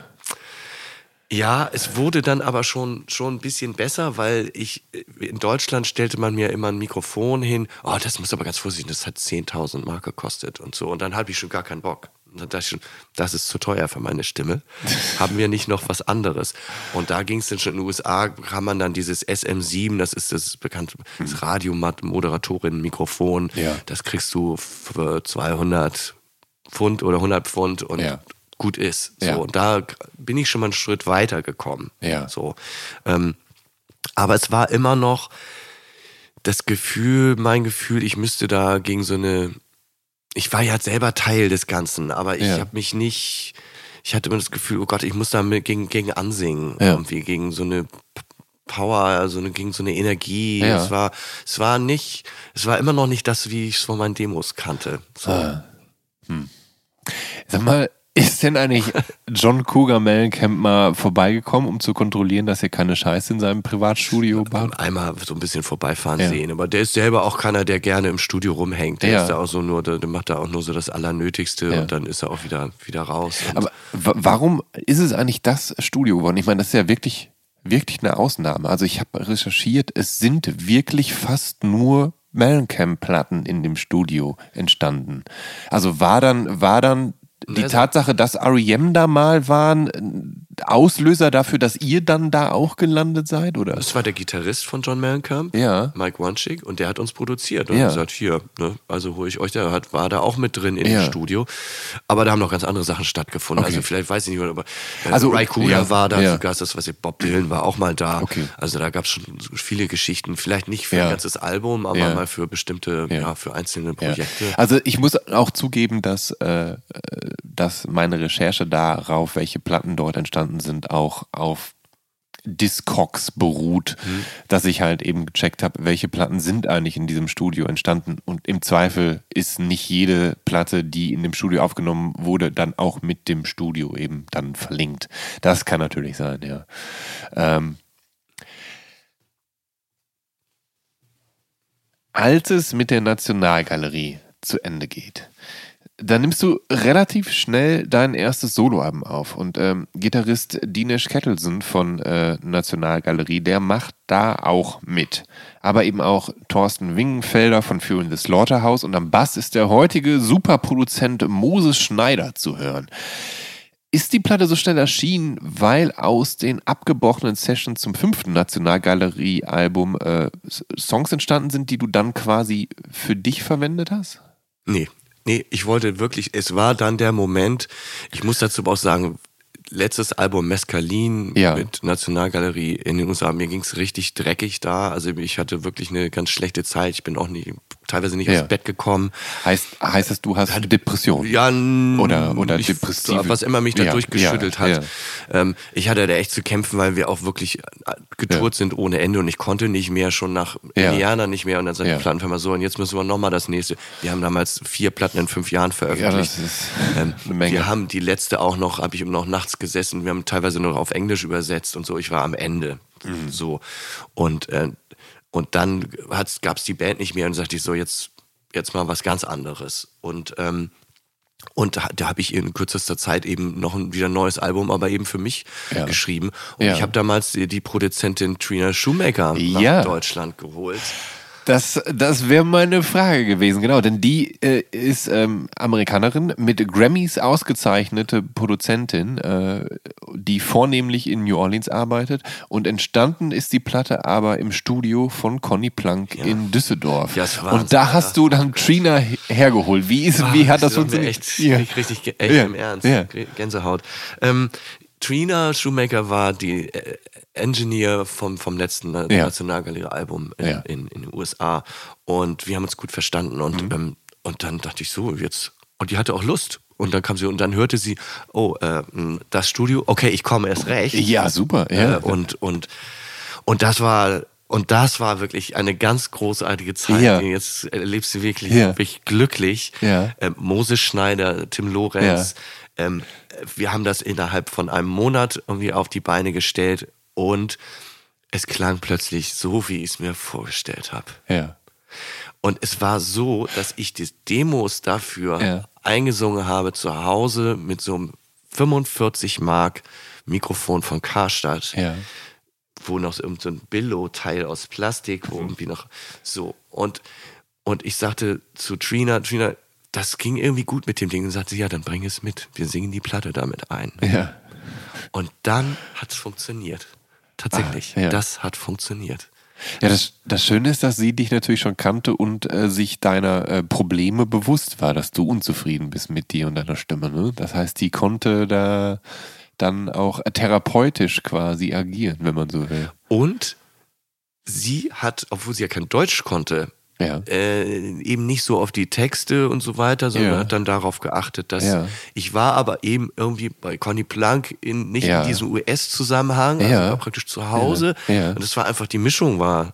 Ja, es wurde dann aber schon, schon ein bisschen besser, weil ich, in Deutschland stellte man mir immer ein Mikrofon hin. Oh, das muss aber ganz vorsichtig, das hat 10.000 Mark gekostet und so. Und dann habe ich schon gar keinen Bock. Das, das ist zu teuer für meine Stimme. Haben wir nicht noch was anderes? Und da ging es dann schon in den USA, kam man dann dieses SM7, das ist das bekannte das Radiomoderatorin-Mikrofon. Ja. Das kriegst du für 200 Pfund oder 100 Pfund und ja gut ist. So, ja. und da bin ich schon mal einen Schritt weiter gekommen. Ja. So. Ähm, aber es war immer noch das Gefühl, mein Gefühl, ich müsste da gegen so eine. Ich war ja selber Teil des Ganzen, aber ich ja. habe mich nicht. Ich hatte immer das Gefühl, oh Gott, ich muss da gegen, gegen ansingen. Ja. Irgendwie gegen so eine Power, also gegen so eine Energie. Ja. Es war, es war nicht, es war immer noch nicht das, wie ich es von meinen Demos kannte. So. Ah. Hm. Sag mal, ist denn eigentlich John Cougar Mellencamp mal vorbeigekommen, um zu kontrollieren, dass er keine Scheiße in seinem Privatstudio baut? Einmal so ein bisschen vorbeifahren ja. sehen, aber der ist selber auch keiner, der gerne im Studio rumhängt. Der ja. ist da auch so nur, der, der, macht da auch nur so das Allernötigste ja. und dann ist er auch wieder, wieder raus. Aber warum ist es eigentlich das Studio geworden? Ich meine, das ist ja wirklich, wirklich eine Ausnahme. Also ich habe recherchiert, es sind wirklich fast nur Mellencamp-Platten in dem Studio entstanden. Also war dann, war dann die also, Tatsache, dass REM da mal waren, Auslöser dafür, dass ihr dann da auch gelandet seid, oder? Das war der Gitarrist von John Mellencamp, ja. Mike Wanchik, und der hat uns produziert und ja. gesagt, hier, ne, also hole ich euch, der hat, war da auch mit drin in ja. dem Studio. Aber da haben noch ganz andere Sachen stattgefunden. Okay. Also vielleicht weiß ich nicht, aber äh, also, Ray Cooler ja. war da, ja. Gast, das weiß ich, Bob Dylan war auch mal da. Okay. Also da gab es schon viele Geschichten, vielleicht nicht für ein ganzes Album, aber mal für bestimmte, ja. für einzelne Projekte. Also ich muss auch zugeben, dass, äh, dass meine Recherche darauf, welche Platten dort entstanden entstanden sind, auch auf Discogs beruht, mhm. dass ich halt eben gecheckt habe, welche Platten sind eigentlich in diesem Studio entstanden. Und im Zweifel ist nicht jede Platte, die in dem Studio aufgenommen wurde, dann auch mit dem Studio eben dann verlinkt. Das kann natürlich sein, ja. Ähm, als es mit der Nationalgalerie zu Ende geht, dann nimmst du relativ schnell dein erstes Soloalbum auf. Und ähm, Gitarrist Dinesh Kettleson von äh, Nationalgalerie, der macht da auch mit. Aber eben auch Thorsten Wingenfelder von Fury the Slaughterhouse. Und am Bass ist der heutige Superproduzent Moses Schneider zu hören. Ist die Platte so schnell erschienen, weil aus den abgebrochenen Sessions zum fünften Nationalgalerie-Album äh, Songs entstanden sind, die du dann quasi für dich verwendet hast? Nee, Nee, ich wollte wirklich, es war dann der Moment, ich muss dazu auch sagen, letztes Album Mescalin ja. mit Nationalgalerie in den USA, mir ging es richtig dreckig da. Also ich hatte wirklich eine ganz schlechte Zeit. Ich bin auch nie teilweise nicht Ja. aus Bett gekommen. Heißt, heißt das, du hast Depression? Ja, Oder- oder ich, depressive- Was immer mich da Ja, durchgeschüttelt ja, hat. Ähm, ich hatte da echt zu kämpfen, weil wir auch wirklich äh, getourt sind ohne Ende und ich konnte nicht mehr, schon nach. Indianer nicht mehr. Und dann sagt Ja. die Plattenfirma so, und jetzt müssen wir nochmal das nächste. Wir haben damals vier Platten in fünf Jahren veröffentlicht. Ja, das ist ähm, eine Menge. Wir haben die letzte auch noch, habe ich noch nachts gesessen. Wir haben teilweise noch auf Englisch übersetzt und so. Ich war am Ende. Mhm. So. Und, äh, und dann gab es die Band nicht mehr und sagte ich so, jetzt, jetzt mal was ganz anderes. Und ähm, und da, da habe ich in kürzester Zeit eben noch ein wieder ein neues Album, aber eben für mich Ja. geschrieben. Und Ja. ich habe damals die, die Produzentin Trina Ja. nach Deutschland geholt. Das, das wäre meine Frage gewesen, genau. Denn die äh, ist ähm, Amerikanerin, mit Grammys ausgezeichnete Produzentin, äh, die vornehmlich in New Orleans arbeitet. Und entstanden ist die Platte aber im Studio von Conny Plank in Düsseldorf. Ja, Und da hast du dann Trina he- hergeholt. Wie, ist, wie hat das funktioniert? Echt, Ja. richtig, echt Ja. im Ernst. Ja. Gänsehaut. Ähm, Trina Shoemaker war die äh, Engineer vom, vom letzten äh, Ja. Nationalgalerie-Album in, Ja. Mhm. in, in den USA. Und wir haben uns gut verstanden. Und, ähm, und dann dachte ich so, jetzt. Und die hatte auch Lust. Und dann kam sie und dann hörte sie, oh, äh, das Studio, okay, ich komme erst recht. Ja, super. Ja. Äh, und, und, und das war. Und das war wirklich eine ganz großartige Zeit. Ja. Jetzt erlebst du wirklich, Ja. wirklich glücklich. Ja. Ähm, Moses Schneider, Tim Lorenz. Ähm, wir haben das innerhalb von einem Monat irgendwie auf die Beine gestellt und es klang plötzlich so, wie ich es mir vorgestellt habe. ja. Und es war so, dass ich die Demos dafür Ja. eingesungen habe zu Hause mit so einem 45 Mark Mikrofon von Karstadt Ja. wo noch so ein Billo-Teil aus Plastik, wo irgendwie noch so. Und, und ich sagte zu Trina, Trina, das ging irgendwie gut mit dem Ding. Und sagte sie, ja, dann bring es mit. Wir singen die Platte damit ein. Ja. Und dann hat es funktioniert. Tatsächlich. Ah, ja. Das hat funktioniert. Ja, das, das Schöne ist, dass sie dich natürlich schon kannte und äh, sich deiner äh, Probleme bewusst war, dass du unzufrieden bist mit dir und deiner Stimme. Ne? Das heißt, die konnte da dann auch therapeutisch quasi agieren, wenn man so will. Und sie hat, obwohl sie ja kein Deutsch konnte, Ja. äh, eben nicht so auf die Texte und so weiter, sondern Ja. hat dann darauf geachtet, dass Ja. ich war aber eben irgendwie bei Conny Plank in, nicht in diesem US-Zusammenhang, also praktisch zu Hause. Und es war einfach, die Mischung war,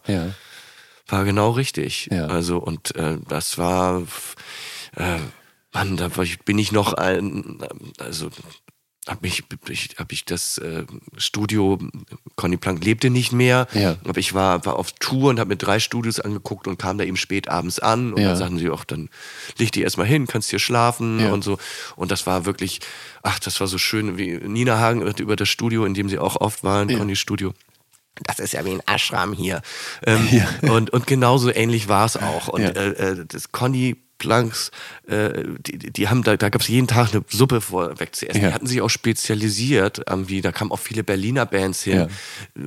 war genau richtig. Also, und äh, das war, äh, Mann, da bin ich noch ein, also habe ich, ich, hab ich das äh, Studio, Conny Plank lebte nicht mehr, Ja. aber ich war, war auf Tour und habe mir drei Studios angeguckt und kam da eben spät abends an und Ja. dann sagten sie auch, dann leg dich erstmal hin, kannst hier schlafen Ja. und so. Und das war wirklich, ach, das war so schön, wie Nina Hagen über das Studio, in dem sie auch oft waren, Ja. Conny Studio. Das ist ja wie ein Ashram hier. Ähm, Ja. und, und genauso ähnlich war es auch. Und Ja. äh, äh, das Conny Planks, äh, die, die haben da, da gab es jeden Tag eine Suppe vorweg zu essen. Ja. Die hatten sich auch spezialisiert, irgendwie, da kamen auch viele Berliner Bands hin,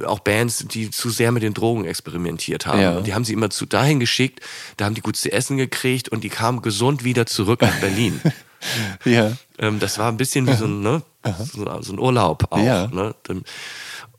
auch Bands, die zu sehr mit den Drogen experimentiert haben. Ja. Und die haben sie immer zu dahin geschickt, da haben die gut zu essen gekriegt und die kamen gesund wieder zurück nach Berlin. Ja. ähm, das war ein bisschen wie so ein, ne, so, so ein Urlaub auch. Ja. Ne? Dann,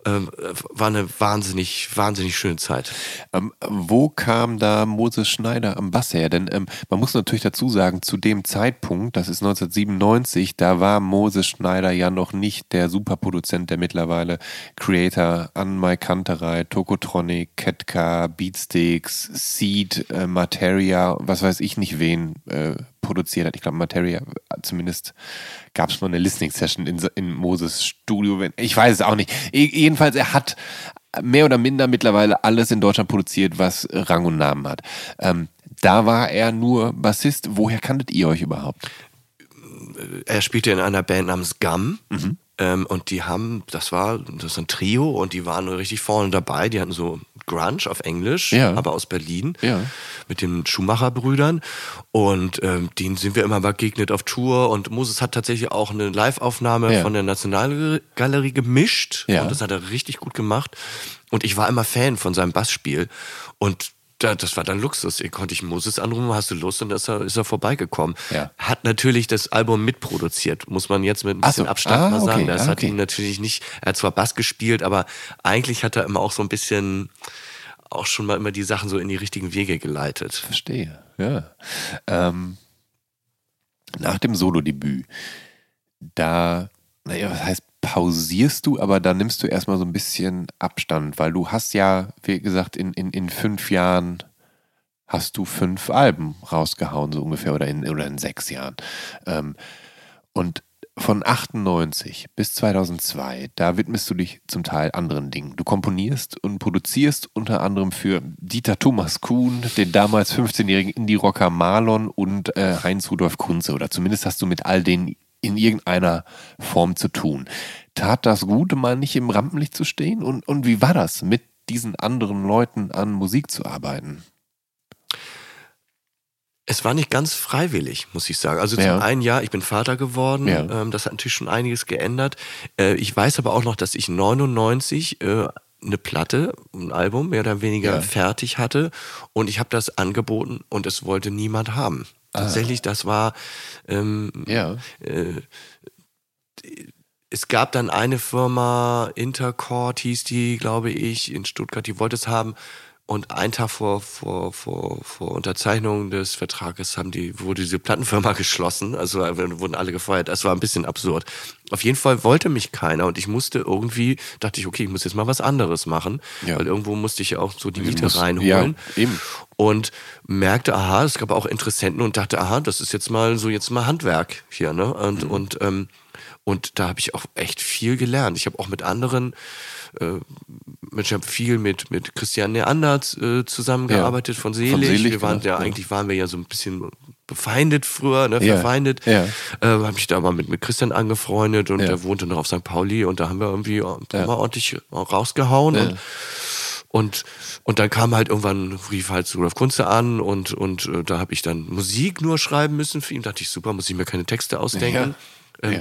ähm, war eine wahnsinnig, wahnsinnig schöne Zeit. Ähm, wo kam da Moses Schneider am Bass her? Denn ähm, man muss natürlich dazu sagen, zu dem Zeitpunkt, das ist 1997, da war Moses Schneider ja noch nicht der Superproduzent, der mittlerweile Creator an Mike Kanterei, Tokotronic, Ketka, Beatsticks, Seed, äh, Materia, was weiß ich nicht wen äh, produziert hat. Ich glaube, Materia, zumindest gab es mal eine Listening-Session in, in Moses Studio. wenn- Ich weiß es auch nicht. Jedenfalls, er hat mehr oder minder mittlerweile alles in Deutschland produziert, was Rang und Namen hat. Ähm, da war er nur Bassist. Woher kanntet ihr euch überhaupt? er spielte in einer Band namens Gum. Mhm. Ähm, und die haben, das war, das ist ein Trio und die waren richtig vorne dabei. Die hatten so Grunge auf Englisch, Ja. aber aus Berlin. Ja. Mit den Schumacher-Brüdern. Und ähm, denen sind wir immer begegnet auf Tour. Und Moses hat tatsächlich auch eine Live-Aufnahme Ja. von der Nationalgalerie gemischt. Und das hat er richtig gut gemacht. Und ich war immer Fan von seinem Bassspiel. Und da, das war dann Luxus. Hier konnte ich Moses anrufen, hast du Lust? Und ist er, ist er vorbeigekommen. Ja. Hat natürlich das Album mitproduziert, muss man jetzt mit ein bisschen so. Abstand Ah, mal sagen. okay. Das Ah, hat okay. ihm natürlich nicht, er hat zwar Bass gespielt, aber eigentlich hat er immer auch so ein bisschen auch schon mal immer die Sachen so in die richtigen Wege geleitet. Verstehe, ja. Ähm, nach dem Solo-Debüt, da, naja, was heißt pausierst du, aber da nimmst du erstmal so ein bisschen Abstand, weil du hast ja, wie gesagt, in, in, in fünf Jahren hast du fünf Alben rausgehauen, so ungefähr, oder in, oder in sechs Jahren. Ähm, und von 98 bis 2002, da widmest du dich zum Teil anderen Dingen. Du komponierst und produzierst unter anderem für Dieter Thomas Kuhn, den damals 15-jährigen Indie-Rocker Marlon und äh, Heinz Rudolf Kunze. Oder zumindest hast du mit all denen in irgendeiner Form zu tun. Tat das gut, mal nicht im Rampenlicht zu stehen? Und, und wie war das, mit diesen anderen Leuten an Musik zu arbeiten? Es war nicht ganz freiwillig, muss ich sagen. Also ja. zum einen, ja, ich bin Vater geworden. Ja. Ähm, das hat natürlich schon einiges geändert. Äh, ich weiß aber auch noch, dass ich 99 äh, eine Platte, ein Album mehr oder weniger ja. fertig hatte und ich habe das angeboten und es wollte niemand haben. Ah. Tatsächlich, das war ähm, ja. Äh, es gab dann eine Firma, Intercord hieß die, glaube ich, in Stuttgart, die wollte es haben. Und einen Tag vor, vor, vor, vor Unterzeichnung des Vertrages haben die, wurde diese Plattenfirma geschlossen. Also wurden alle gefeuert. Das war ein bisschen absurd. Auf jeden Fall wollte mich keiner und ich musste irgendwie, dachte ich, okay, ich muss jetzt mal was anderes machen. Ja. Weil irgendwo musste ich ja auch so die Miete muss, reinholen. Ja, eben. Und merkte, aha, es gab auch Interessenten und dachte, aha, das ist jetzt mal so jetzt mal Handwerk hier, ne? Und, mhm. und, ähm, und da habe ich auch echt viel gelernt. Ich habe auch mit anderen äh, ich habe viel mit, mit Christian Neandert äh, zusammengearbeitet ja. von, Selig. von Selig. Wir waren genau. ja, eigentlich waren wir ja so ein bisschen befeindet früher, ne, ja. verfeindet. Ja. Äh, habe mich da mal mit, mit Christian angefreundet und ja. der wohnte noch auf St. Pauli und da haben wir irgendwie ja. mal ordentlich rausgehauen und und, und dann kam halt irgendwann, rief halt Rudolf Kunze an und, und äh, da habe ich dann Musik nur schreiben müssen für ihn. Da dachte ich, super, muss ich mir keine Texte ausdenken. Ähm, ja.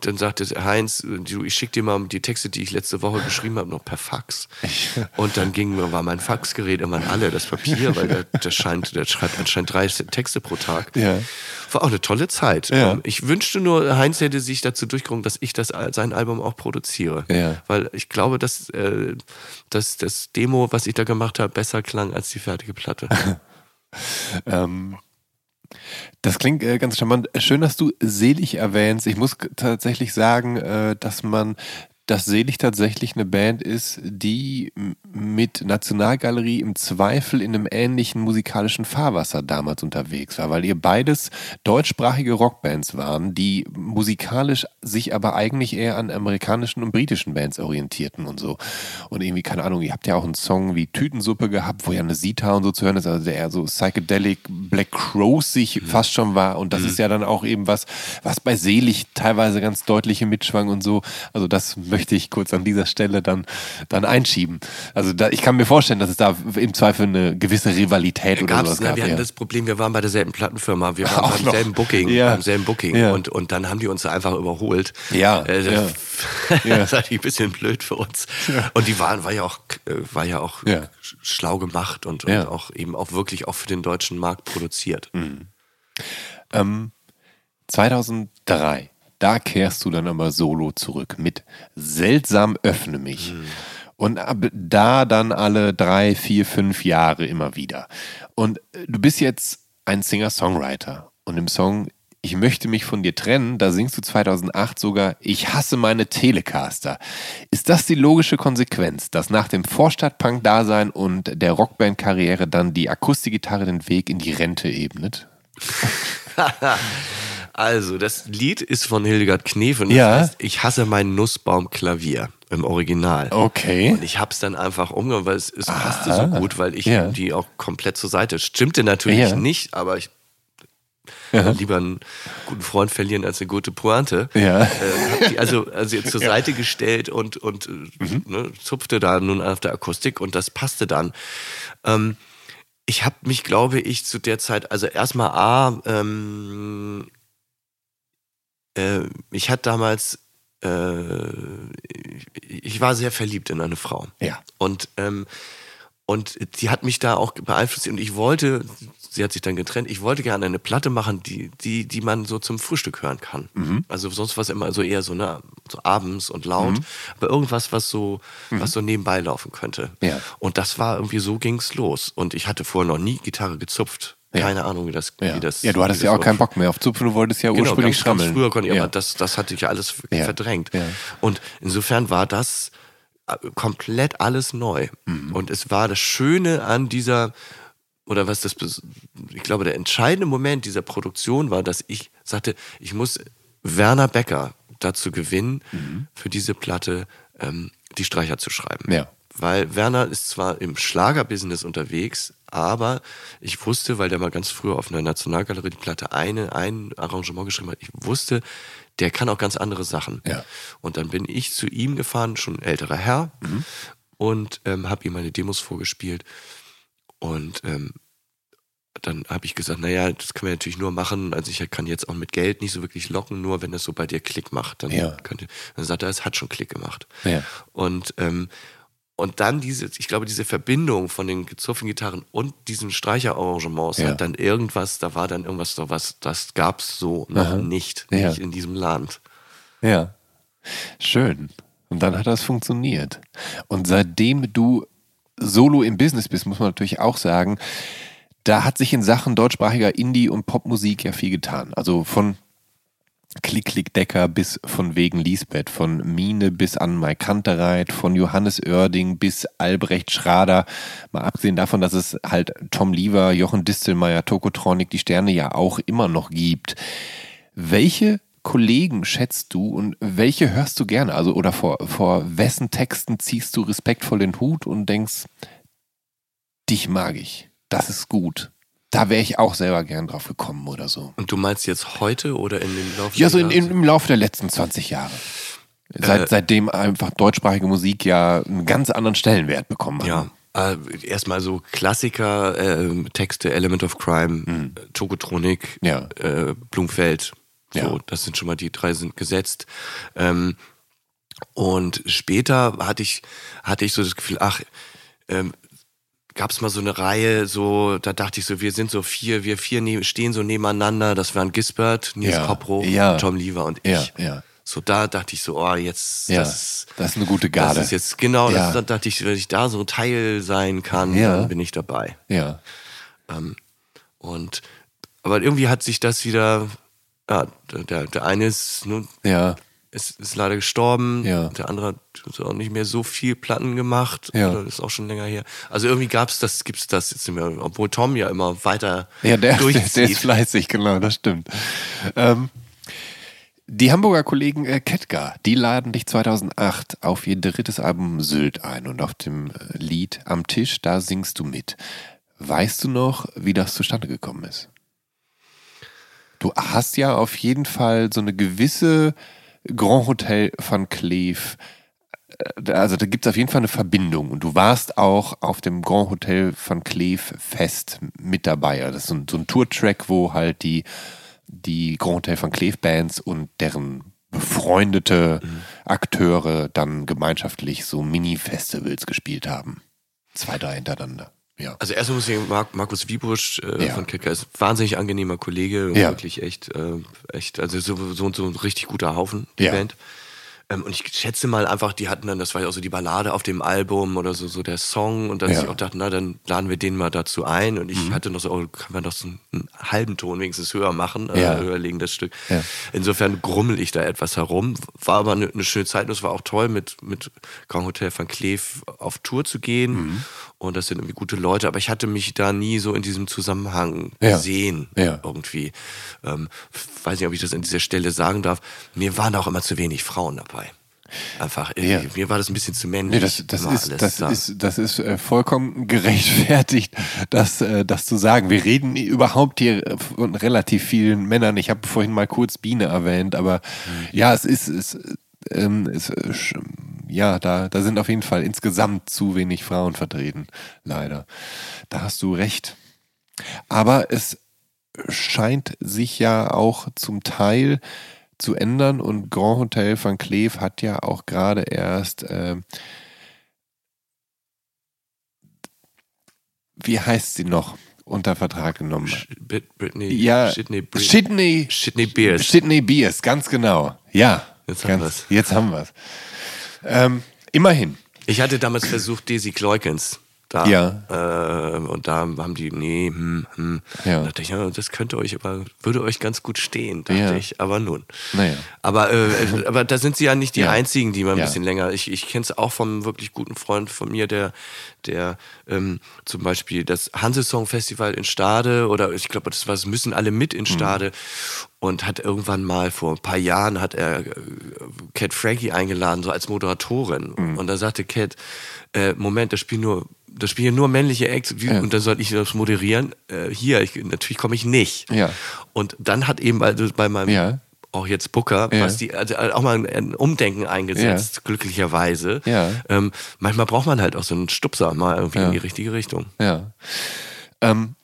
Dann sagte Heinz, du, ich schicke dir mal die Texte, die ich letzte Woche geschrieben habe, noch per Fax. Und dann ging, war mein Faxgerät immer alle, das Papier, weil der, der, scheint, der schreibt anscheinend drei Texte pro Tag. Ja. War auch eine tolle Zeit. Ja. Ähm, ich wünschte nur, Heinz hätte sich dazu durchgerungen, dass ich das, sein Album auch produziere. Ja. Weil ich glaube, dass, äh, dass das Demo, was ich da gemacht habe, besser klang als die fertige Platte. ähm, das klingt äh, ganz charmant. Schön, dass du selig erwähnst. Ich muss tatsächlich sagen, äh, dass man dass Selig tatsächlich eine Band ist, die mit Nationalgalerie im Zweifel in einem ähnlichen musikalischen Fahrwasser damals unterwegs war, weil ihr beides deutschsprachige Rockbands waren, die musikalisch sich aber eigentlich eher an amerikanischen und britischen Bands orientierten und so. Und irgendwie, keine Ahnung, ihr habt ja auch einen Song wie Tütensuppe gehabt, wo ja eine Sita und so zu hören ist, also der eher so psychedelic Black Crows sich mhm. fast schon war. Und das mhm. ist ja dann auch eben was, was bei Selig teilweise ganz deutliche Mitschwang und so. Also das möchte möchte ich kurz an dieser Stelle dann, dann einschieben. Also da, ich kann mir vorstellen, dass es da im Zweifel eine gewisse Rivalität oder sowas gab. Wir hatten ja. das Problem, wir waren bei derselben Plattenfirma, wir waren beim selben Booking, ja. beim selben Booking ja. und, und dann haben die uns einfach überholt. Ja. Äh, das, das war ein bisschen blöd für uns. Und die waren, war ja auch, äh, war ja auch schlau gemacht und, und auch eben auch wirklich auch für den deutschen Markt produziert. Mhm. Ähm, 2003 da kehrst du dann aber solo zurück mit Seltsam öffne mich. Mhm. Und ab da dann alle drei, vier, fünf Jahre immer wieder. Und äh, du bist jetzt ein Singer-Songwriter. Und im Song Ich möchte mich von dir trennen, da singst du 2008 sogar Ich hasse meine Telecaster. Ist das die logische Konsequenz, dass nach dem Vorstadtpunk-Dasein und der Rockband-Karriere dann die Akustikgitarre den Weg in die Rente ebnet? Also, das Lied ist von Hildegard Knef und das ja. heißt, ich hasse mein Nussbaumklavier im Original. Okay. Und ich hab's dann einfach umgegangen, weil es, es passte so gut, weil ich ja. die auch komplett zur Seite. Stimmte natürlich ja. nicht, aber ich ja. lieber einen guten Freund verlieren als eine gute Pointe. Ja. Äh, hab die also, also zur Seite gestellt und, und äh, mhm. ne, zupfte da nun auf der Akustik und das passte dann. Ähm, ich habe mich, glaube ich, zu der Zeit, also erstmal A, ähm, äh, ich hatte damals, äh, ich war sehr verliebt in eine Frau. Ja. Und, ähm, und die hat mich da auch beeinflusst und ich wollte, sie hat sich dann getrennt, ich wollte gerne eine Platte machen, die, die, die man so zum Frühstück hören kann. Mhm. Also sonst war es immer so eher so, ne, so abends und laut, aber irgendwas, was so, was so nebenbei laufen könnte. Ja. Und das war irgendwie so ging's los. Und ich hatte vorher noch nie Gitarre gezupft. Ja. Keine Ahnung, wie das, Ja. wie das. ja, du hattest ja auch keinen Bock mehr auf Zupfen, du wolltest ja Genau, ursprünglich ganz, ganz schrammeln. früher konnte ich, ja. aber das, das hatte ich ja alles verdrängt. Und insofern war das äh, komplett alles neu. Mhm. Und es war das Schöne an dieser, oder was das, ich glaube, der entscheidende Moment dieser Produktion war, dass ich sagte, ich muss Werner Becker dazu gewinnen, für diese Platte ähm, die Streicher zu schreiben. Mhm. Ja. Weil Werner ist zwar im Schlagerbusiness unterwegs, aber ich wusste, weil der mal ganz früher auf einer Nationalgalerie die Platte eine, ein Arrangement geschrieben hat, ich wusste, der kann auch ganz andere Sachen. Ja. Und dann bin ich zu ihm gefahren, schon älterer Herr, und ähm, habe ihm meine Demos vorgespielt. Und ähm, dann habe ich gesagt, naja, das können wir natürlich nur machen. Also ich kann jetzt auch mit Geld nicht so wirklich locken, nur wenn das so bei dir Klick macht. Dann, Ja. könnte, dann sagt er, es hat schon Klick gemacht. Ja. Und, ähm, und dann diese, ich glaube, diese Verbindung von den gezupften Gitarren und diesen Streicherarrangements Ja. hat dann irgendwas, da war dann irgendwas, da was, das gab's so noch Aha. nicht, Ja. nicht in diesem Land. Ja. Schön. Und dann hat das funktioniert. Und seitdem du solo im Business bist, muss man natürlich auch sagen, da hat sich in Sachen deutschsprachiger Indie- und Popmusik ja viel getan. Also von Klick Klick Decker bis von wegen Lisbeth, von Mine bis an Mai Kantereit, von Johannes Oerding bis Albrecht Schrader. Mal abgesehen davon, dass es halt Tom Lieber, Jochen Distelmeier, Tokotronic, die Sterne ja auch immer noch gibt. Welche Kollegen schätzt du und welche hörst du gerne? Also oder vor, vor wessen Texten ziehst du respektvoll den Hut und denkst, dich mag ich, das ist gut. Da wäre ich auch selber gern drauf gekommen oder so. Und du meinst jetzt heute oder in den Laufe Ja, so in, in, im Laufe der letzten 20 Jahre. Seit, Äh, seitdem einfach deutschsprachige Musik ja einen ganz anderen Stellenwert bekommen hat. Ja. Äh, erstmal so Klassiker, äh, Texte, Element of Crime, äh, Tokotronik, Mhm. Ja. äh, Blumfeld. So, Ja. das sind schon mal die drei sind gesetzt. Ähm, und später hatte ich, hatte ich so das Gefühl, ach, ähm, gab es mal so eine Reihe, so, da dachte ich so, wir sind so vier, wir vier ne stehen so nebeneinander, das waren Gisbert, Nils Ja. Koppro, Ja. Tom Lieber und ich. ja. So, da dachte ich so, oh, jetzt, Ja, das, das ist eine gute Garde. das ist jetzt, genau, Ja. das, da dachte ich, wenn ich da so Teil sein kann, Ja. dann bin ich dabei. Ja. Und, aber irgendwie hat sich das wieder, ja, der, der eine ist, nun, Ja. Ist, ist leider gestorben, Ja. der andere hat auch nicht mehr so viel Platten gemacht, Ja. Oder ist auch schon länger her. Also irgendwie gab's das, gibt's das jetzt nicht mehr, obwohl Tom ja immer weiter Ja, der, der, durchzieht. der ist fleißig, genau, das stimmt. Ähm, die Hamburger Kollegen äh, Ketka, die laden dich 2008 auf ihr drittes Album Sylt ein und auf dem äh, Lied Am Tisch, da singst du mit. Weißt du noch, wie das zustande gekommen ist? Du hast ja auf jeden Fall so eine gewisse Grand Hotel van Cleef äh, also da gibt es auf jeden Fall eine Verbindung und du warst auch auf dem Grand Hotel van Cleef Fest mit dabei. Also das ist so ein, so ein Tour-Track, wo halt die, die Grand Hotel van Cleef Bands und deren befreundete Akteure dann gemeinschaftlich so Mini-Festivals gespielt haben. Zwei, drei hintereinander. Ja. Also erstmal muss ich sagen, Mark, Markus Wiebusch äh, Ja. von Kicker ist ein wahnsinnig angenehmer Kollege, Ja. wirklich echt, äh, echt, also so, so, so ein richtig guter Haufen, die. Band. Ähm, und ich schätze mal einfach, die hatten dann, das war ja auch so die Ballade auf dem Album oder so, so der Song und dass Ja. Mhm. ich auch dachte, na, dann laden wir den mal dazu ein und ich hatte noch so, oh, kann man doch so einen, einen halben Ton wenigstens höher machen, Ja. äh, höher legen das Stück. Ja. Insofern grummel ich da etwas herum. War aber eine, eine schöne Zeit und es war auch toll, mit, mit Grand Hotel van Cleef auf Tour zu gehen. Mhm. Und das sind irgendwie gute Leute, aber ich hatte mich da nie so in diesem Zusammenhang Ja. gesehen. Ja. Irgendwie. Ähm, weiß nicht, ob ich das an dieser Stelle sagen darf. Mir waren auch immer zu wenig Frauen dabei. Einfach, Ja. mir war das ein bisschen zu Nee, männlich. das, das immer ist, alles das da. ist, das ist äh, vollkommen gerechtfertigt, das, äh, das zu sagen. Wir reden überhaupt hier von relativ vielen Männern. Ich habe vorhin mal kurz Biene erwähnt, aber ja, es ist, es, ähm, es, äh, ja, da, da sind auf jeden Fall insgesamt zu wenig Frauen vertreten, leider. Da hast du recht. Aber es scheint sich ja auch zum Teil zu ändern und Grand Hotel van Cleef hat ja auch gerade erst ähm, wie heißt sie noch unter Vertrag genommen? Britney, Ja, Sydney, Sydney, Sydney Beers. Sydney Beers, ganz genau. Ja, Jetzt haben wir's. Jetzt haben wir es. Ähm, immerhin. Ich hatte damals versucht, Daisy Kleukens. Da, Ja. Äh, und da haben die, nee, hm, hm. Ja. Da dachte ich, ja, das könnte euch aber, würde euch ganz gut stehen, dachte Ja. ich. Aber nun. Naja. Aber, äh, aber da sind sie ja nicht die Ja. einzigen, die mal ein bisschen länger. Ich, ich kenne es auch vom wirklich guten Freund von mir, der, der ähm, zum Beispiel das Hanse-Song Festival in Stade oder ich glaube, das war, es müssen alle mit Mhm. in Stade und hat irgendwann mal vor ein paar Jahren hat er äh, Cat Frankie eingeladen, so als Moderatorin. Mhm. Und da sagte Cat, äh, Moment, das spielen nur, das spielen nur männliche Acts Ja. und dann soll ich das moderieren. Äh, hier, ich, natürlich komme ich nicht. Ja. Und dann hat eben bei, bei meinem Ja. auch jetzt Booker, was die also auch mal ein Umdenken eingesetzt, glücklicherweise. Ähm, manchmal braucht man halt auch so einen Stupser mal irgendwie in die richtige Richtung. Ja. Ähm,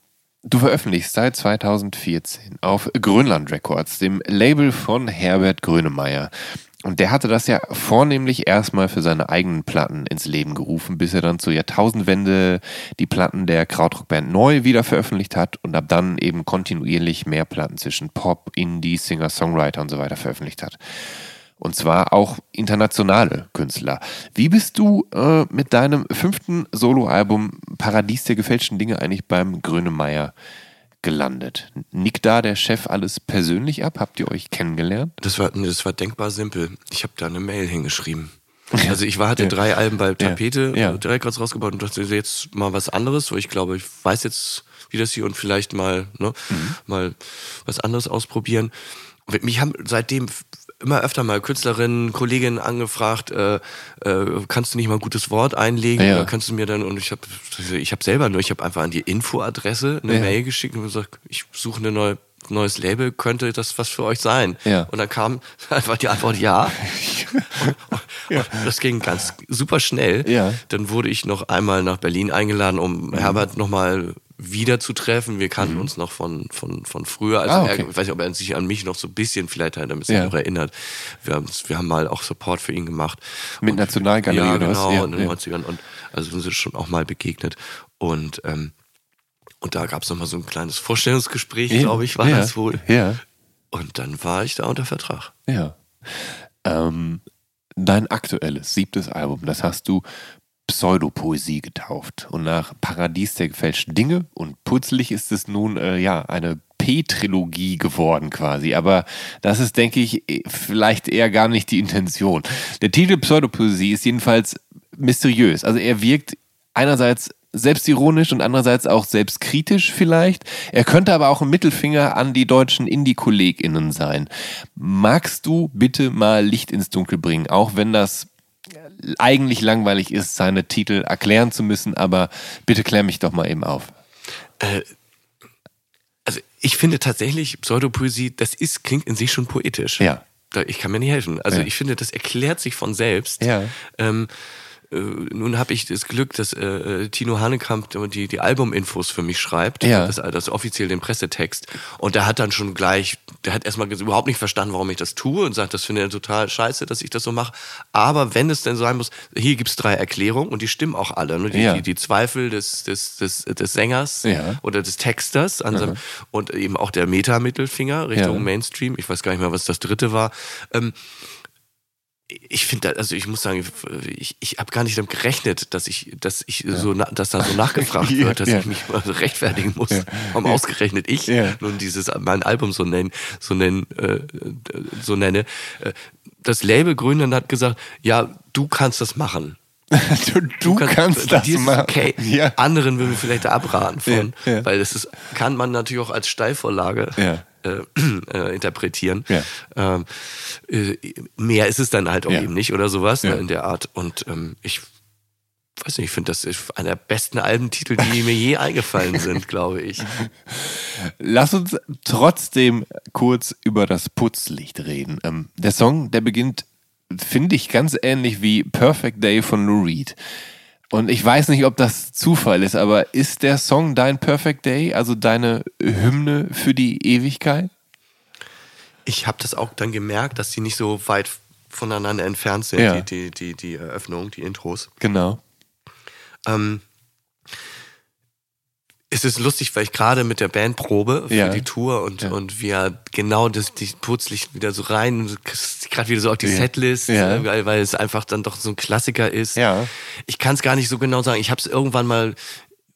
du veröffentlichst seit 2014 auf Grönland Records, dem Label von Herbert Grönemeyer. Und der hatte das ja vornehmlich erstmal für seine eigenen Platten ins Leben gerufen, bis er dann zur Jahrtausendwende die Platten der Krautrockband neu wieder veröffentlicht hat und ab dann eben kontinuierlich mehr Platten zwischen Pop, Indie, Singer, Songwriter und so weiter veröffentlicht hat. Und zwar auch internationale Künstler. Wie bist du äh, mit deinem fünften Soloalbum Paradies der gefälschten Dinge eigentlich beim Grönemeyer gelandet? Nickt da der Chef alles persönlich ab? Habt ihr euch kennengelernt? Das war, das war denkbar simpel. Ich habe da eine Mail hingeschrieben. Also ich war, hatte drei Alben bei Tapete, Ja. äh, direkt was rausgebaut und dachte jetzt mal was anderes, wo ich glaube, ich weiß jetzt, wie das hier und vielleicht mal, ne, Mhm. mal was anderes ausprobieren. Mich haben seitdem immer öfter mal Künstlerinnen, Kolleginnen angefragt, äh, äh, kannst du nicht mal ein gutes Wort einlegen Ja. oder kannst du mir dann und ich habe ich habe selber nur, ich habe einfach an die Infoadresse eine Ja. Mail geschickt und gesagt, ich suche eine neue neues Label, könnte das was für euch sein? Ja. Und dann kam einfach die Antwort ja. Und Das ging ganz super schnell. Ja. Dann wurde ich noch einmal nach Berlin eingeladen, um Mhm. Herbert nochmal wieder zu treffen. Wir kannten uns noch von, von, von früher. Also Ah, okay. er, ich weiß nicht, ob er sich an mich noch so ein bisschen vielleicht halt ein bisschen Ja. noch erinnert. Wir haben, wir haben mal auch Support für ihn gemacht. Mit Und- Nationalgalerie ja, genau, Ja, in den ja. 90ern. Und also sind sie schon auch mal begegnet. Und, ähm, und da gab es nochmal so ein kleines Vorstellungsgespräch, glaube ich, war ja. das wohl. Ja, Und dann war ich da unter Vertrag. ja. Ähm, dein aktuelles siebtes Album, das hast du Pseudopoesie getauft. Und nach Paradies der gefälschten Dinge und putzlig ist es nun äh, ja eine P-Trilogie geworden quasi. Aber das ist, denke ich, eh- vielleicht eher gar nicht die Intention. Der Titel Pseudopoesie ist jedenfalls mysteriös. Also er wirkt einerseits selbstironisch und andererseits auch selbstkritisch vielleicht. Er könnte aber auch ein Mittelfinger an die deutschen Indie-KollegInnen sein. Magst du bitte mal Licht ins Dunkel bringen, auch wenn das eigentlich langweilig ist, seine Titel erklären zu müssen, aber bitte klär mich doch mal eben auf. Also ich finde tatsächlich Pseudopoesie, das ist, klingt in sich schon poetisch. Ja. Ich kann mir nicht helfen. Also Ja. ich finde, das erklärt sich von selbst. Ja. Ähm, äh, nun habe ich das Glück, dass äh, Tino Hanekamp die, die Albuminfos für mich schreibt. Ja. Das, das offiziell den Pressetext. Und der hat dann schon gleich, der hat erstmal überhaupt nicht verstanden, warum ich das tue und sagt, das finde er total scheiße, dass ich das so mache. Aber wenn es denn sein muss, hier gibt's drei Erklärungen und die stimmen auch alle. Ne? Die, Ja. die, die Zweifel des, des, des, des Sängers Ja. oder des Texters an seinem, und eben auch der Meta-Mittelfinger Richtung. Mainstream. Ich weiß gar nicht mehr, was das dritte war. Ähm, ich finde, also ich muss sagen, ich, ich habe gar nicht damit gerechnet, dass ich, dass ich so, na, dass da so nachgefragt Ja, wird, dass ja. ich mich mal rechtfertigen muss. Ja. Warum ausgerechnet ich Ja. nun dieses mein Album so nennen, so nennen, äh, so nenne. Äh, Das Label Grönland hat gesagt, ja, du kannst das machen. Du, du kannst das dir ist es machen. Okay. Ja. Anderen würden wir vielleicht abraten von, Ja, ja. weil das ist, kann man natürlich auch als Steilvorlage Ja. Äh, äh, interpretieren. Ja. Ähm, äh, mehr ist es dann halt auch Ja. eben nicht oder sowas Ja. ne, in der Art. Und ähm, ich weiß nicht, ich finde, das ist einer der besten Albentitel, die mir je eingefallen sind, glaube ich. Lass uns trotzdem kurz über das Putzlicht reden. Ähm, der Song, der beginnt, finde ich, ganz ähnlich wie Perfect Day von Lou Reed. Und ich weiß nicht, ob das Zufall ist, aber ist der Song dein Perfect Day, also deine Hymne für die Ewigkeit? Ich habe das auch dann gemerkt, dass die nicht so weit voneinander entfernt sind, Ja. die, die, die, die Eröffnung, die Intros. Genau. Ähm, es ist lustig, weil ich gerade mit der Band probe für Ja. die Tour und, Ja. und wir genau das die Putzlicht wieder so rein, gerade wieder so auf die Ja. Setlist, Ja. äh, weil, weil es einfach dann doch so ein Klassiker ist. Ja. Ich kann es gar nicht so genau sagen. Ich habe es irgendwann mal.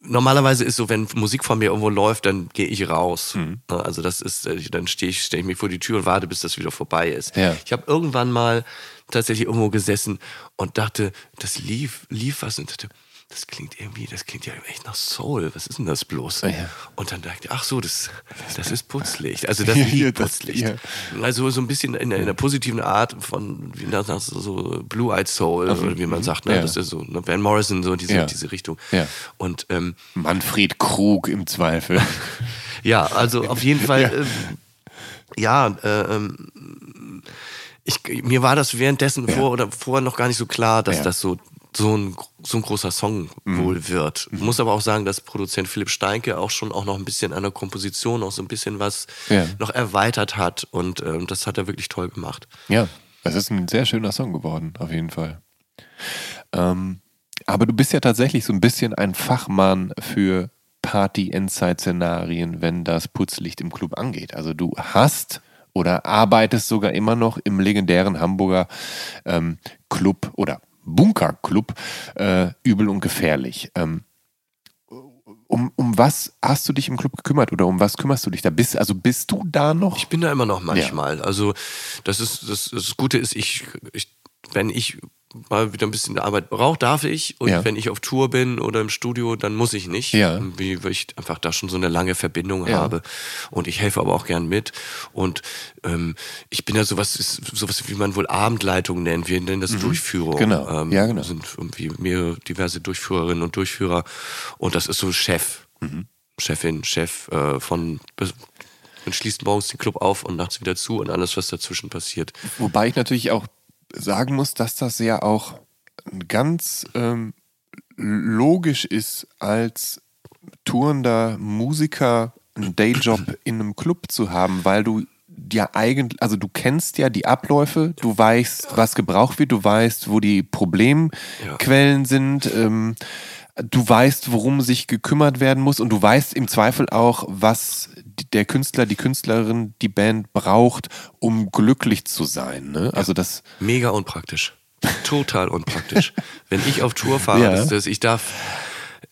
Normalerweise ist so, wenn Musik von mir irgendwo läuft, dann gehe ich raus. Mhm. Also das ist, äh, dann stehe ich, stell ich mich vor die Tür und warte, bis das wieder vorbei ist. Ja. Ich habe irgendwann mal tatsächlich irgendwo gesessen und dachte, das lief, lief was und dachte, das klingt irgendwie, das klingt ja echt nach Soul. Was ist denn das bloß? Ja. Und dann dachte ich, ach so, das, das ist Putzlicht. Also das Ja, liegt das- Putzlicht. ja. Also so ein bisschen in der, in der positiven Art von, wie das heißt, so Blue-Eyed Soul, oder wie man sagt, ne? Das ist so, ne? Van Morrison, so diese, diese Richtung. Ja. Und ähm, Manfred Krug im Zweifel. ja, also auf jeden Fall, Ja. ähm, ja, äh, ähm, ich, mir war das währenddessen vor oder vorher noch gar nicht so klar, dass das so so ein, so ein großer Song Mhm. wohl wird. Muss aber auch sagen, dass Produzent Philipp Steinke auch schon auch noch ein bisschen an der Komposition auch so ein bisschen was Ja. noch erweitert hat und ähm, das hat er wirklich toll gemacht. Ja, es ist ein sehr schöner Song geworden, auf jeden Fall. Ähm, aber du bist ja tatsächlich so ein bisschen ein Fachmann für Party-Endzeit-Szenarien, wenn das Putzlicht im Club angeht. Also du hast oder arbeitest sogar immer noch im legendären Hamburger ähm, Club oder Bunkerclub äh, Übel und Gefährlich. Ähm, um, um was hast du dich im Club gekümmert oder um was kümmerst du dich da? Bist, also bist du da noch? Ich bin da immer noch manchmal. Also das ist das, das Gute ist, ich, ich wenn ich mal wieder ein bisschen Arbeit brauche, darf ich. Und Ja. wenn ich auf Tour bin oder im Studio, dann muss ich nicht. Ja. Wie, weil ich einfach da schon so eine lange Verbindung Ja. habe. Und ich helfe aber auch gern mit. Und ähm, ich bin ja sowas, ist sowas, wie man wohl Abendleitung nennt. Wir nennen das Durchführung. Mhm. Genau. Ähm, Ja, genau. sind irgendwie mehrere diverse Durchführerinnen und Durchführer. Und das ist so Chef. Mhm. Chefin, Chef äh, von man schließt morgens den Club auf und nachts wieder zu und alles, was dazwischen passiert. Wobei ich natürlich auch sagen muss, dass das ja auch ganz ähm, logisch ist, als tourender Musiker einen Dayjob in einem Club zu haben, weil du ja eigentlich, also du kennst ja die Abläufe, du weißt, was gebraucht wird, du weißt, wo die Problemquellen sind, ähm, du weißt, worum sich gekümmert werden muss und du weißt im Zweifel auch, was der Künstler, die Künstlerin, die Band braucht, um glücklich zu sein. Ne? Also das, Mega unpraktisch. Total unpraktisch. Wenn ich auf Tour fahre, Ja. das, das, ich darf,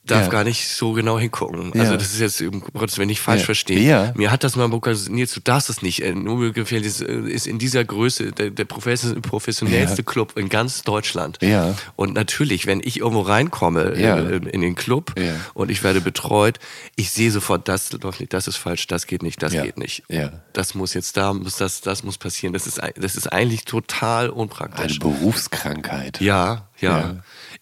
darf Ja. gar nicht so genau hingucken. Also Ja. das ist jetzt, um Gottes Willen, nicht falsch Ja. verstehen. Ja. Mir hat das mal Nils, du darfst das nicht. Äh, Nur gefällt ist, äh, ist in dieser Größe der, der profession- professionellste Club in ganz Deutschland. Ja. Und natürlich, wenn ich irgendwo reinkomme äh, in den Club und ich werde betreut, ich sehe sofort, das läuft nicht, das ist falsch, das geht nicht, das geht nicht. Ja. Das muss jetzt da, muss das, das muss passieren. Das ist, das ist eigentlich total eine unpraktisch. Berufskrankheit. Ja, ja.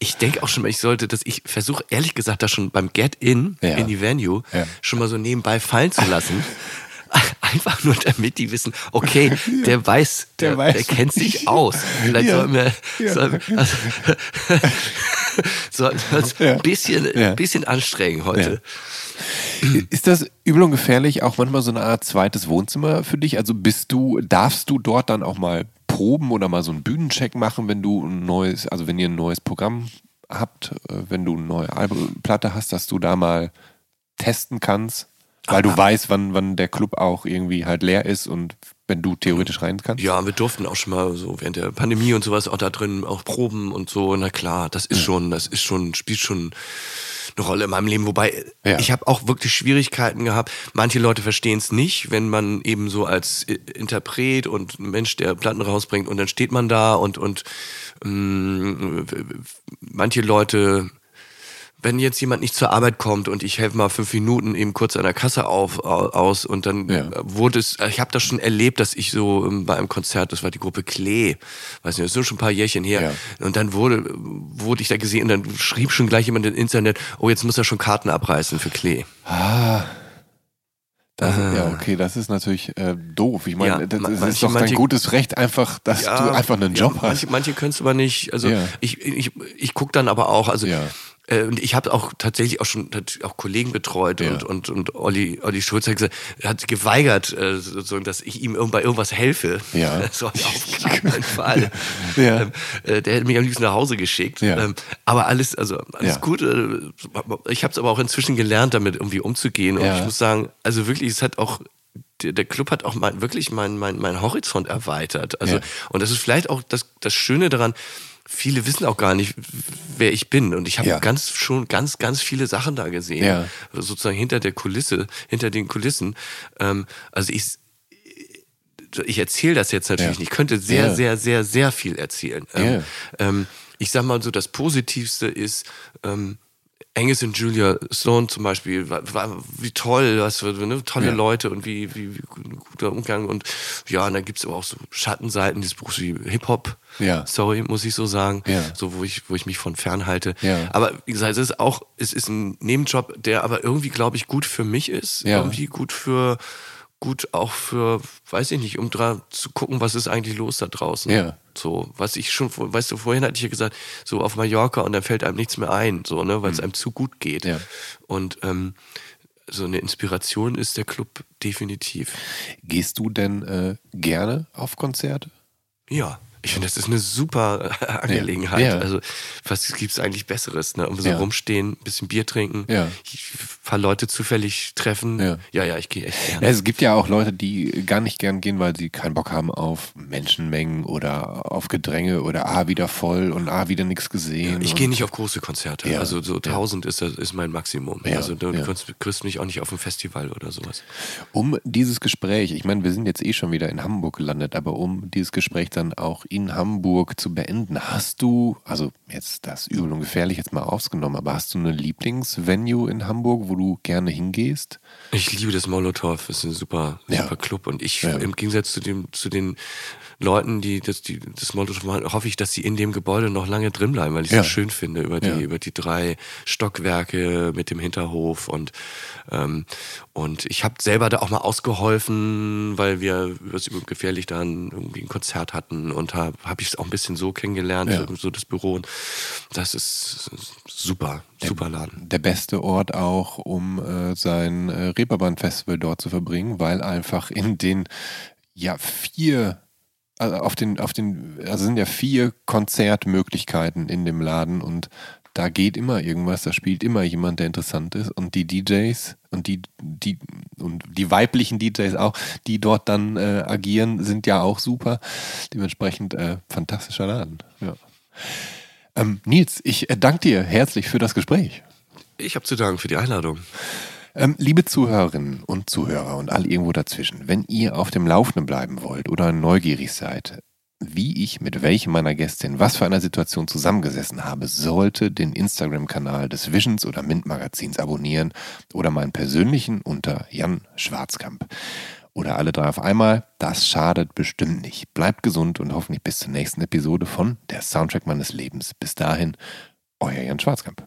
Ja. Ich denke auch schon mal, ich sollte das, ich versuche ehrlich gesagt, das schon beim Get-In Ja. in die Venue Ja. schon mal so nebenbei fallen zu lassen. Einfach nur damit die wissen, okay, der weiß, Der der, weiß, der kennt sich aus. Vielleicht Ja. soll mir Ja. soll, also, soll, soll's Ja. ein bisschen, Ja. ein bisschen anstrengen heute. Ist das übel und gefährlich auch manchmal so eine Art zweites Wohnzimmer für dich? Also bist du, darfst du dort dann auch mal proben oder mal so einen Bühnencheck machen, wenn du ein neues, also wenn ihr ein neues Programm habt, äh, wenn du eine neue Albumplatte hast, dass du da mal testen kannst, weil du weißt, wann, wann der Club auch irgendwie halt leer ist und wenn du theoretisch rein kannst? Ja, wir durften auch schon mal so während der Pandemie und sowas auch da drin auch proben und so. Na klar, das ist schon, das ist schon, spielt schon eine Rolle in meinem Leben. Wobei Ja. ich habe auch wirklich Schwierigkeiten gehabt. Manche Leute verstehen es nicht, wenn man eben so als I- Interpret und Mensch, der Platten rausbringt und dann steht man da und und ähm, manche Leute wenn jetzt jemand nicht zur Arbeit kommt und ich helfe mal fünf Minuten eben kurz an der Kasse auf, au- aus und dann Ja. äh, wurde es, ich habe das schon erlebt, dass ich so ähm, bei einem Konzert, das war die Gruppe Klee, weiß nicht, das ist schon ein paar Jährchen her, Ja. und dann wurde, wurde ich da gesehen und dann schrieb schon gleich jemand im Internet, oh, jetzt muss er schon Karten abreißen für Klee. Das, Ah. Ja, okay, das ist natürlich äh, doof. Ich meine, Ja, das, ma- das ist manche- doch dein manche- gutes Recht einfach, dass du einfach einen Job ja, hast. Manche, manche können es aber nicht. Also Ja. ich, ich, ich gucke dann aber auch, also Ja. äh, und ich habe auch tatsächlich auch schon auch Kollegen betreut Ja. und, und, und Olli, Olli Schulz hat, gesagt, hat geweigert, äh, sozusagen, dass ich ihm bei irgendwas helfe. Ja. So auf keinen Fall. Ja. Ähm, äh, der hätte mich am liebsten nach Hause geschickt. Ja. Ähm, aber alles, also alles Ja. gut. Äh, ich habe es aber auch inzwischen gelernt, damit irgendwie umzugehen. Und ich muss sagen, also wirklich, es hat auch der, Club hat auch mein, wirklich meinen mein, mein Horizont erweitert. Also, und das ist vielleicht auch das, das Schöne daran, viele wissen auch gar nicht, wer ich bin. Und ich habe Ja. ganz schon ganz, ganz viele Sachen da gesehen. Ja. Also sozusagen hinter der Kulisse, hinter den Kulissen. Ähm, also ich, ich erzähle das jetzt natürlich Ja. nicht. Ich könnte sehr, Ja. sehr, sehr, sehr viel erzählen. Ähm, ähm, ich sag mal so, das Positivste ist, ähm, Angus und Julia Stone zum Beispiel, wie toll, was für ne, tolle Ja. Leute und wie, wie, wie guter Umgang und ja, und dann gibt's aber auch so Schattenseiten dieses Buchs wie Hip-Hop. Ja. Sorry, muss ich so sagen. Ja. So, wo ich, wo ich mich von fernhalte. Ja. Aber wie gesagt, es ist auch, es ist ein Nebenjob, der aber irgendwie, glaube ich, gut für mich ist. Ja. Irgendwie gut für, gut auch für, weiß ich nicht, um dran zu gucken, was ist eigentlich los da draußen. Ja. So, was ich schon, weißt du, vorhin hatte ich ja gesagt, so auf Mallorca und dann fällt einem nichts mehr ein, so, ne, weil es einem zu gut geht. Mhm. Ja. Und ähm, so eine Inspiration ist der Club definitiv. Gehst du denn äh, gerne auf Konzerte? Ja. Ich finde, das ist eine super äh, Angelegenheit. Ja. Also, was gibt's eigentlich Besseres, ne? Um so Ja. rumstehen, ein bisschen Bier trinken, Ja. ein paar Leute zufällig treffen. Ja. ja, ja ich gehe echt gerne. Ja, es gibt ja auch Leute, die gar nicht gern gehen, weil sie keinen Bock haben auf Menschenmengen oder auf Gedränge oder ah, wieder voll und ah, wieder nichts gesehen. Ich gehe nicht auf große Konzerte. Ja. Also so 1000 ist, ist mein Maximum. Ja. Also du Ja. kriegst mich auch nicht auf ein Festival oder sowas. Um dieses Gespräch, ich meine, wir sind jetzt eh schon wieder in Hamburg gelandet, aber um dieses Gespräch dann auch in Hamburg zu beenden, hast du, also jetzt das übel und gefährlich jetzt mal ausgenommen, aber hast du eine Lieblingsvenue in Hamburg, wo du gerne hingehst? Ich liebe das Molotow, ist ein super, Ja. super Club. Und ich, Ja. im Gegensatz zu dem, zu den Leuten, die das, die, das Molotow machen, hoffe ich, dass sie in dem Gebäude noch lange drin bleiben, weil ich es Ja. so schön finde, über die, Ja. über die drei Stockwerke mit dem Hinterhof und, ähm, und ich habe selber da auch mal ausgeholfen, weil wir über Übel und gefährlich dann irgendwie ein Konzert hatten und habe hab ich es auch ein bisschen so kennengelernt, Ja. so, so das Büro. Und das ist super, super Laden. Der beste Ort auch, um äh, sein äh, Reeperbahn-Festival dort zu verbringen, weil einfach in den ja vier also auf den, auf den, also sind ja vier Konzertmöglichkeiten in dem Laden und da geht immer irgendwas, da spielt immer jemand, der interessant ist und die DJs und die, die, und die weiblichen DJs auch, die dort dann äh, agieren, sind ja auch super. Dementsprechend äh, fantastischer Laden. Ja. Ähm, Nils, ich äh, danke dir herzlich für das Gespräch. Ich habe zu danken für die Einladung. Ähm, liebe Zuhörerinnen und Zuhörer und all irgendwo dazwischen, wenn ihr auf dem Laufenden bleiben wollt oder neugierig seid, wie ich mit welchem meiner Gästin was für einer Situation zusammengesessen habe, sollte den Instagram-Kanal des Visions oder Mint Magazins abonnieren oder meinen persönlichen unter Jan Schwarzkamp. Oder alle drei auf einmal, das schadet bestimmt nicht. Bleibt gesund und hoffentlich bis zur nächsten Episode von Der Soundtrack meines Lebens. Bis dahin, euer Jan Schwarzkamp.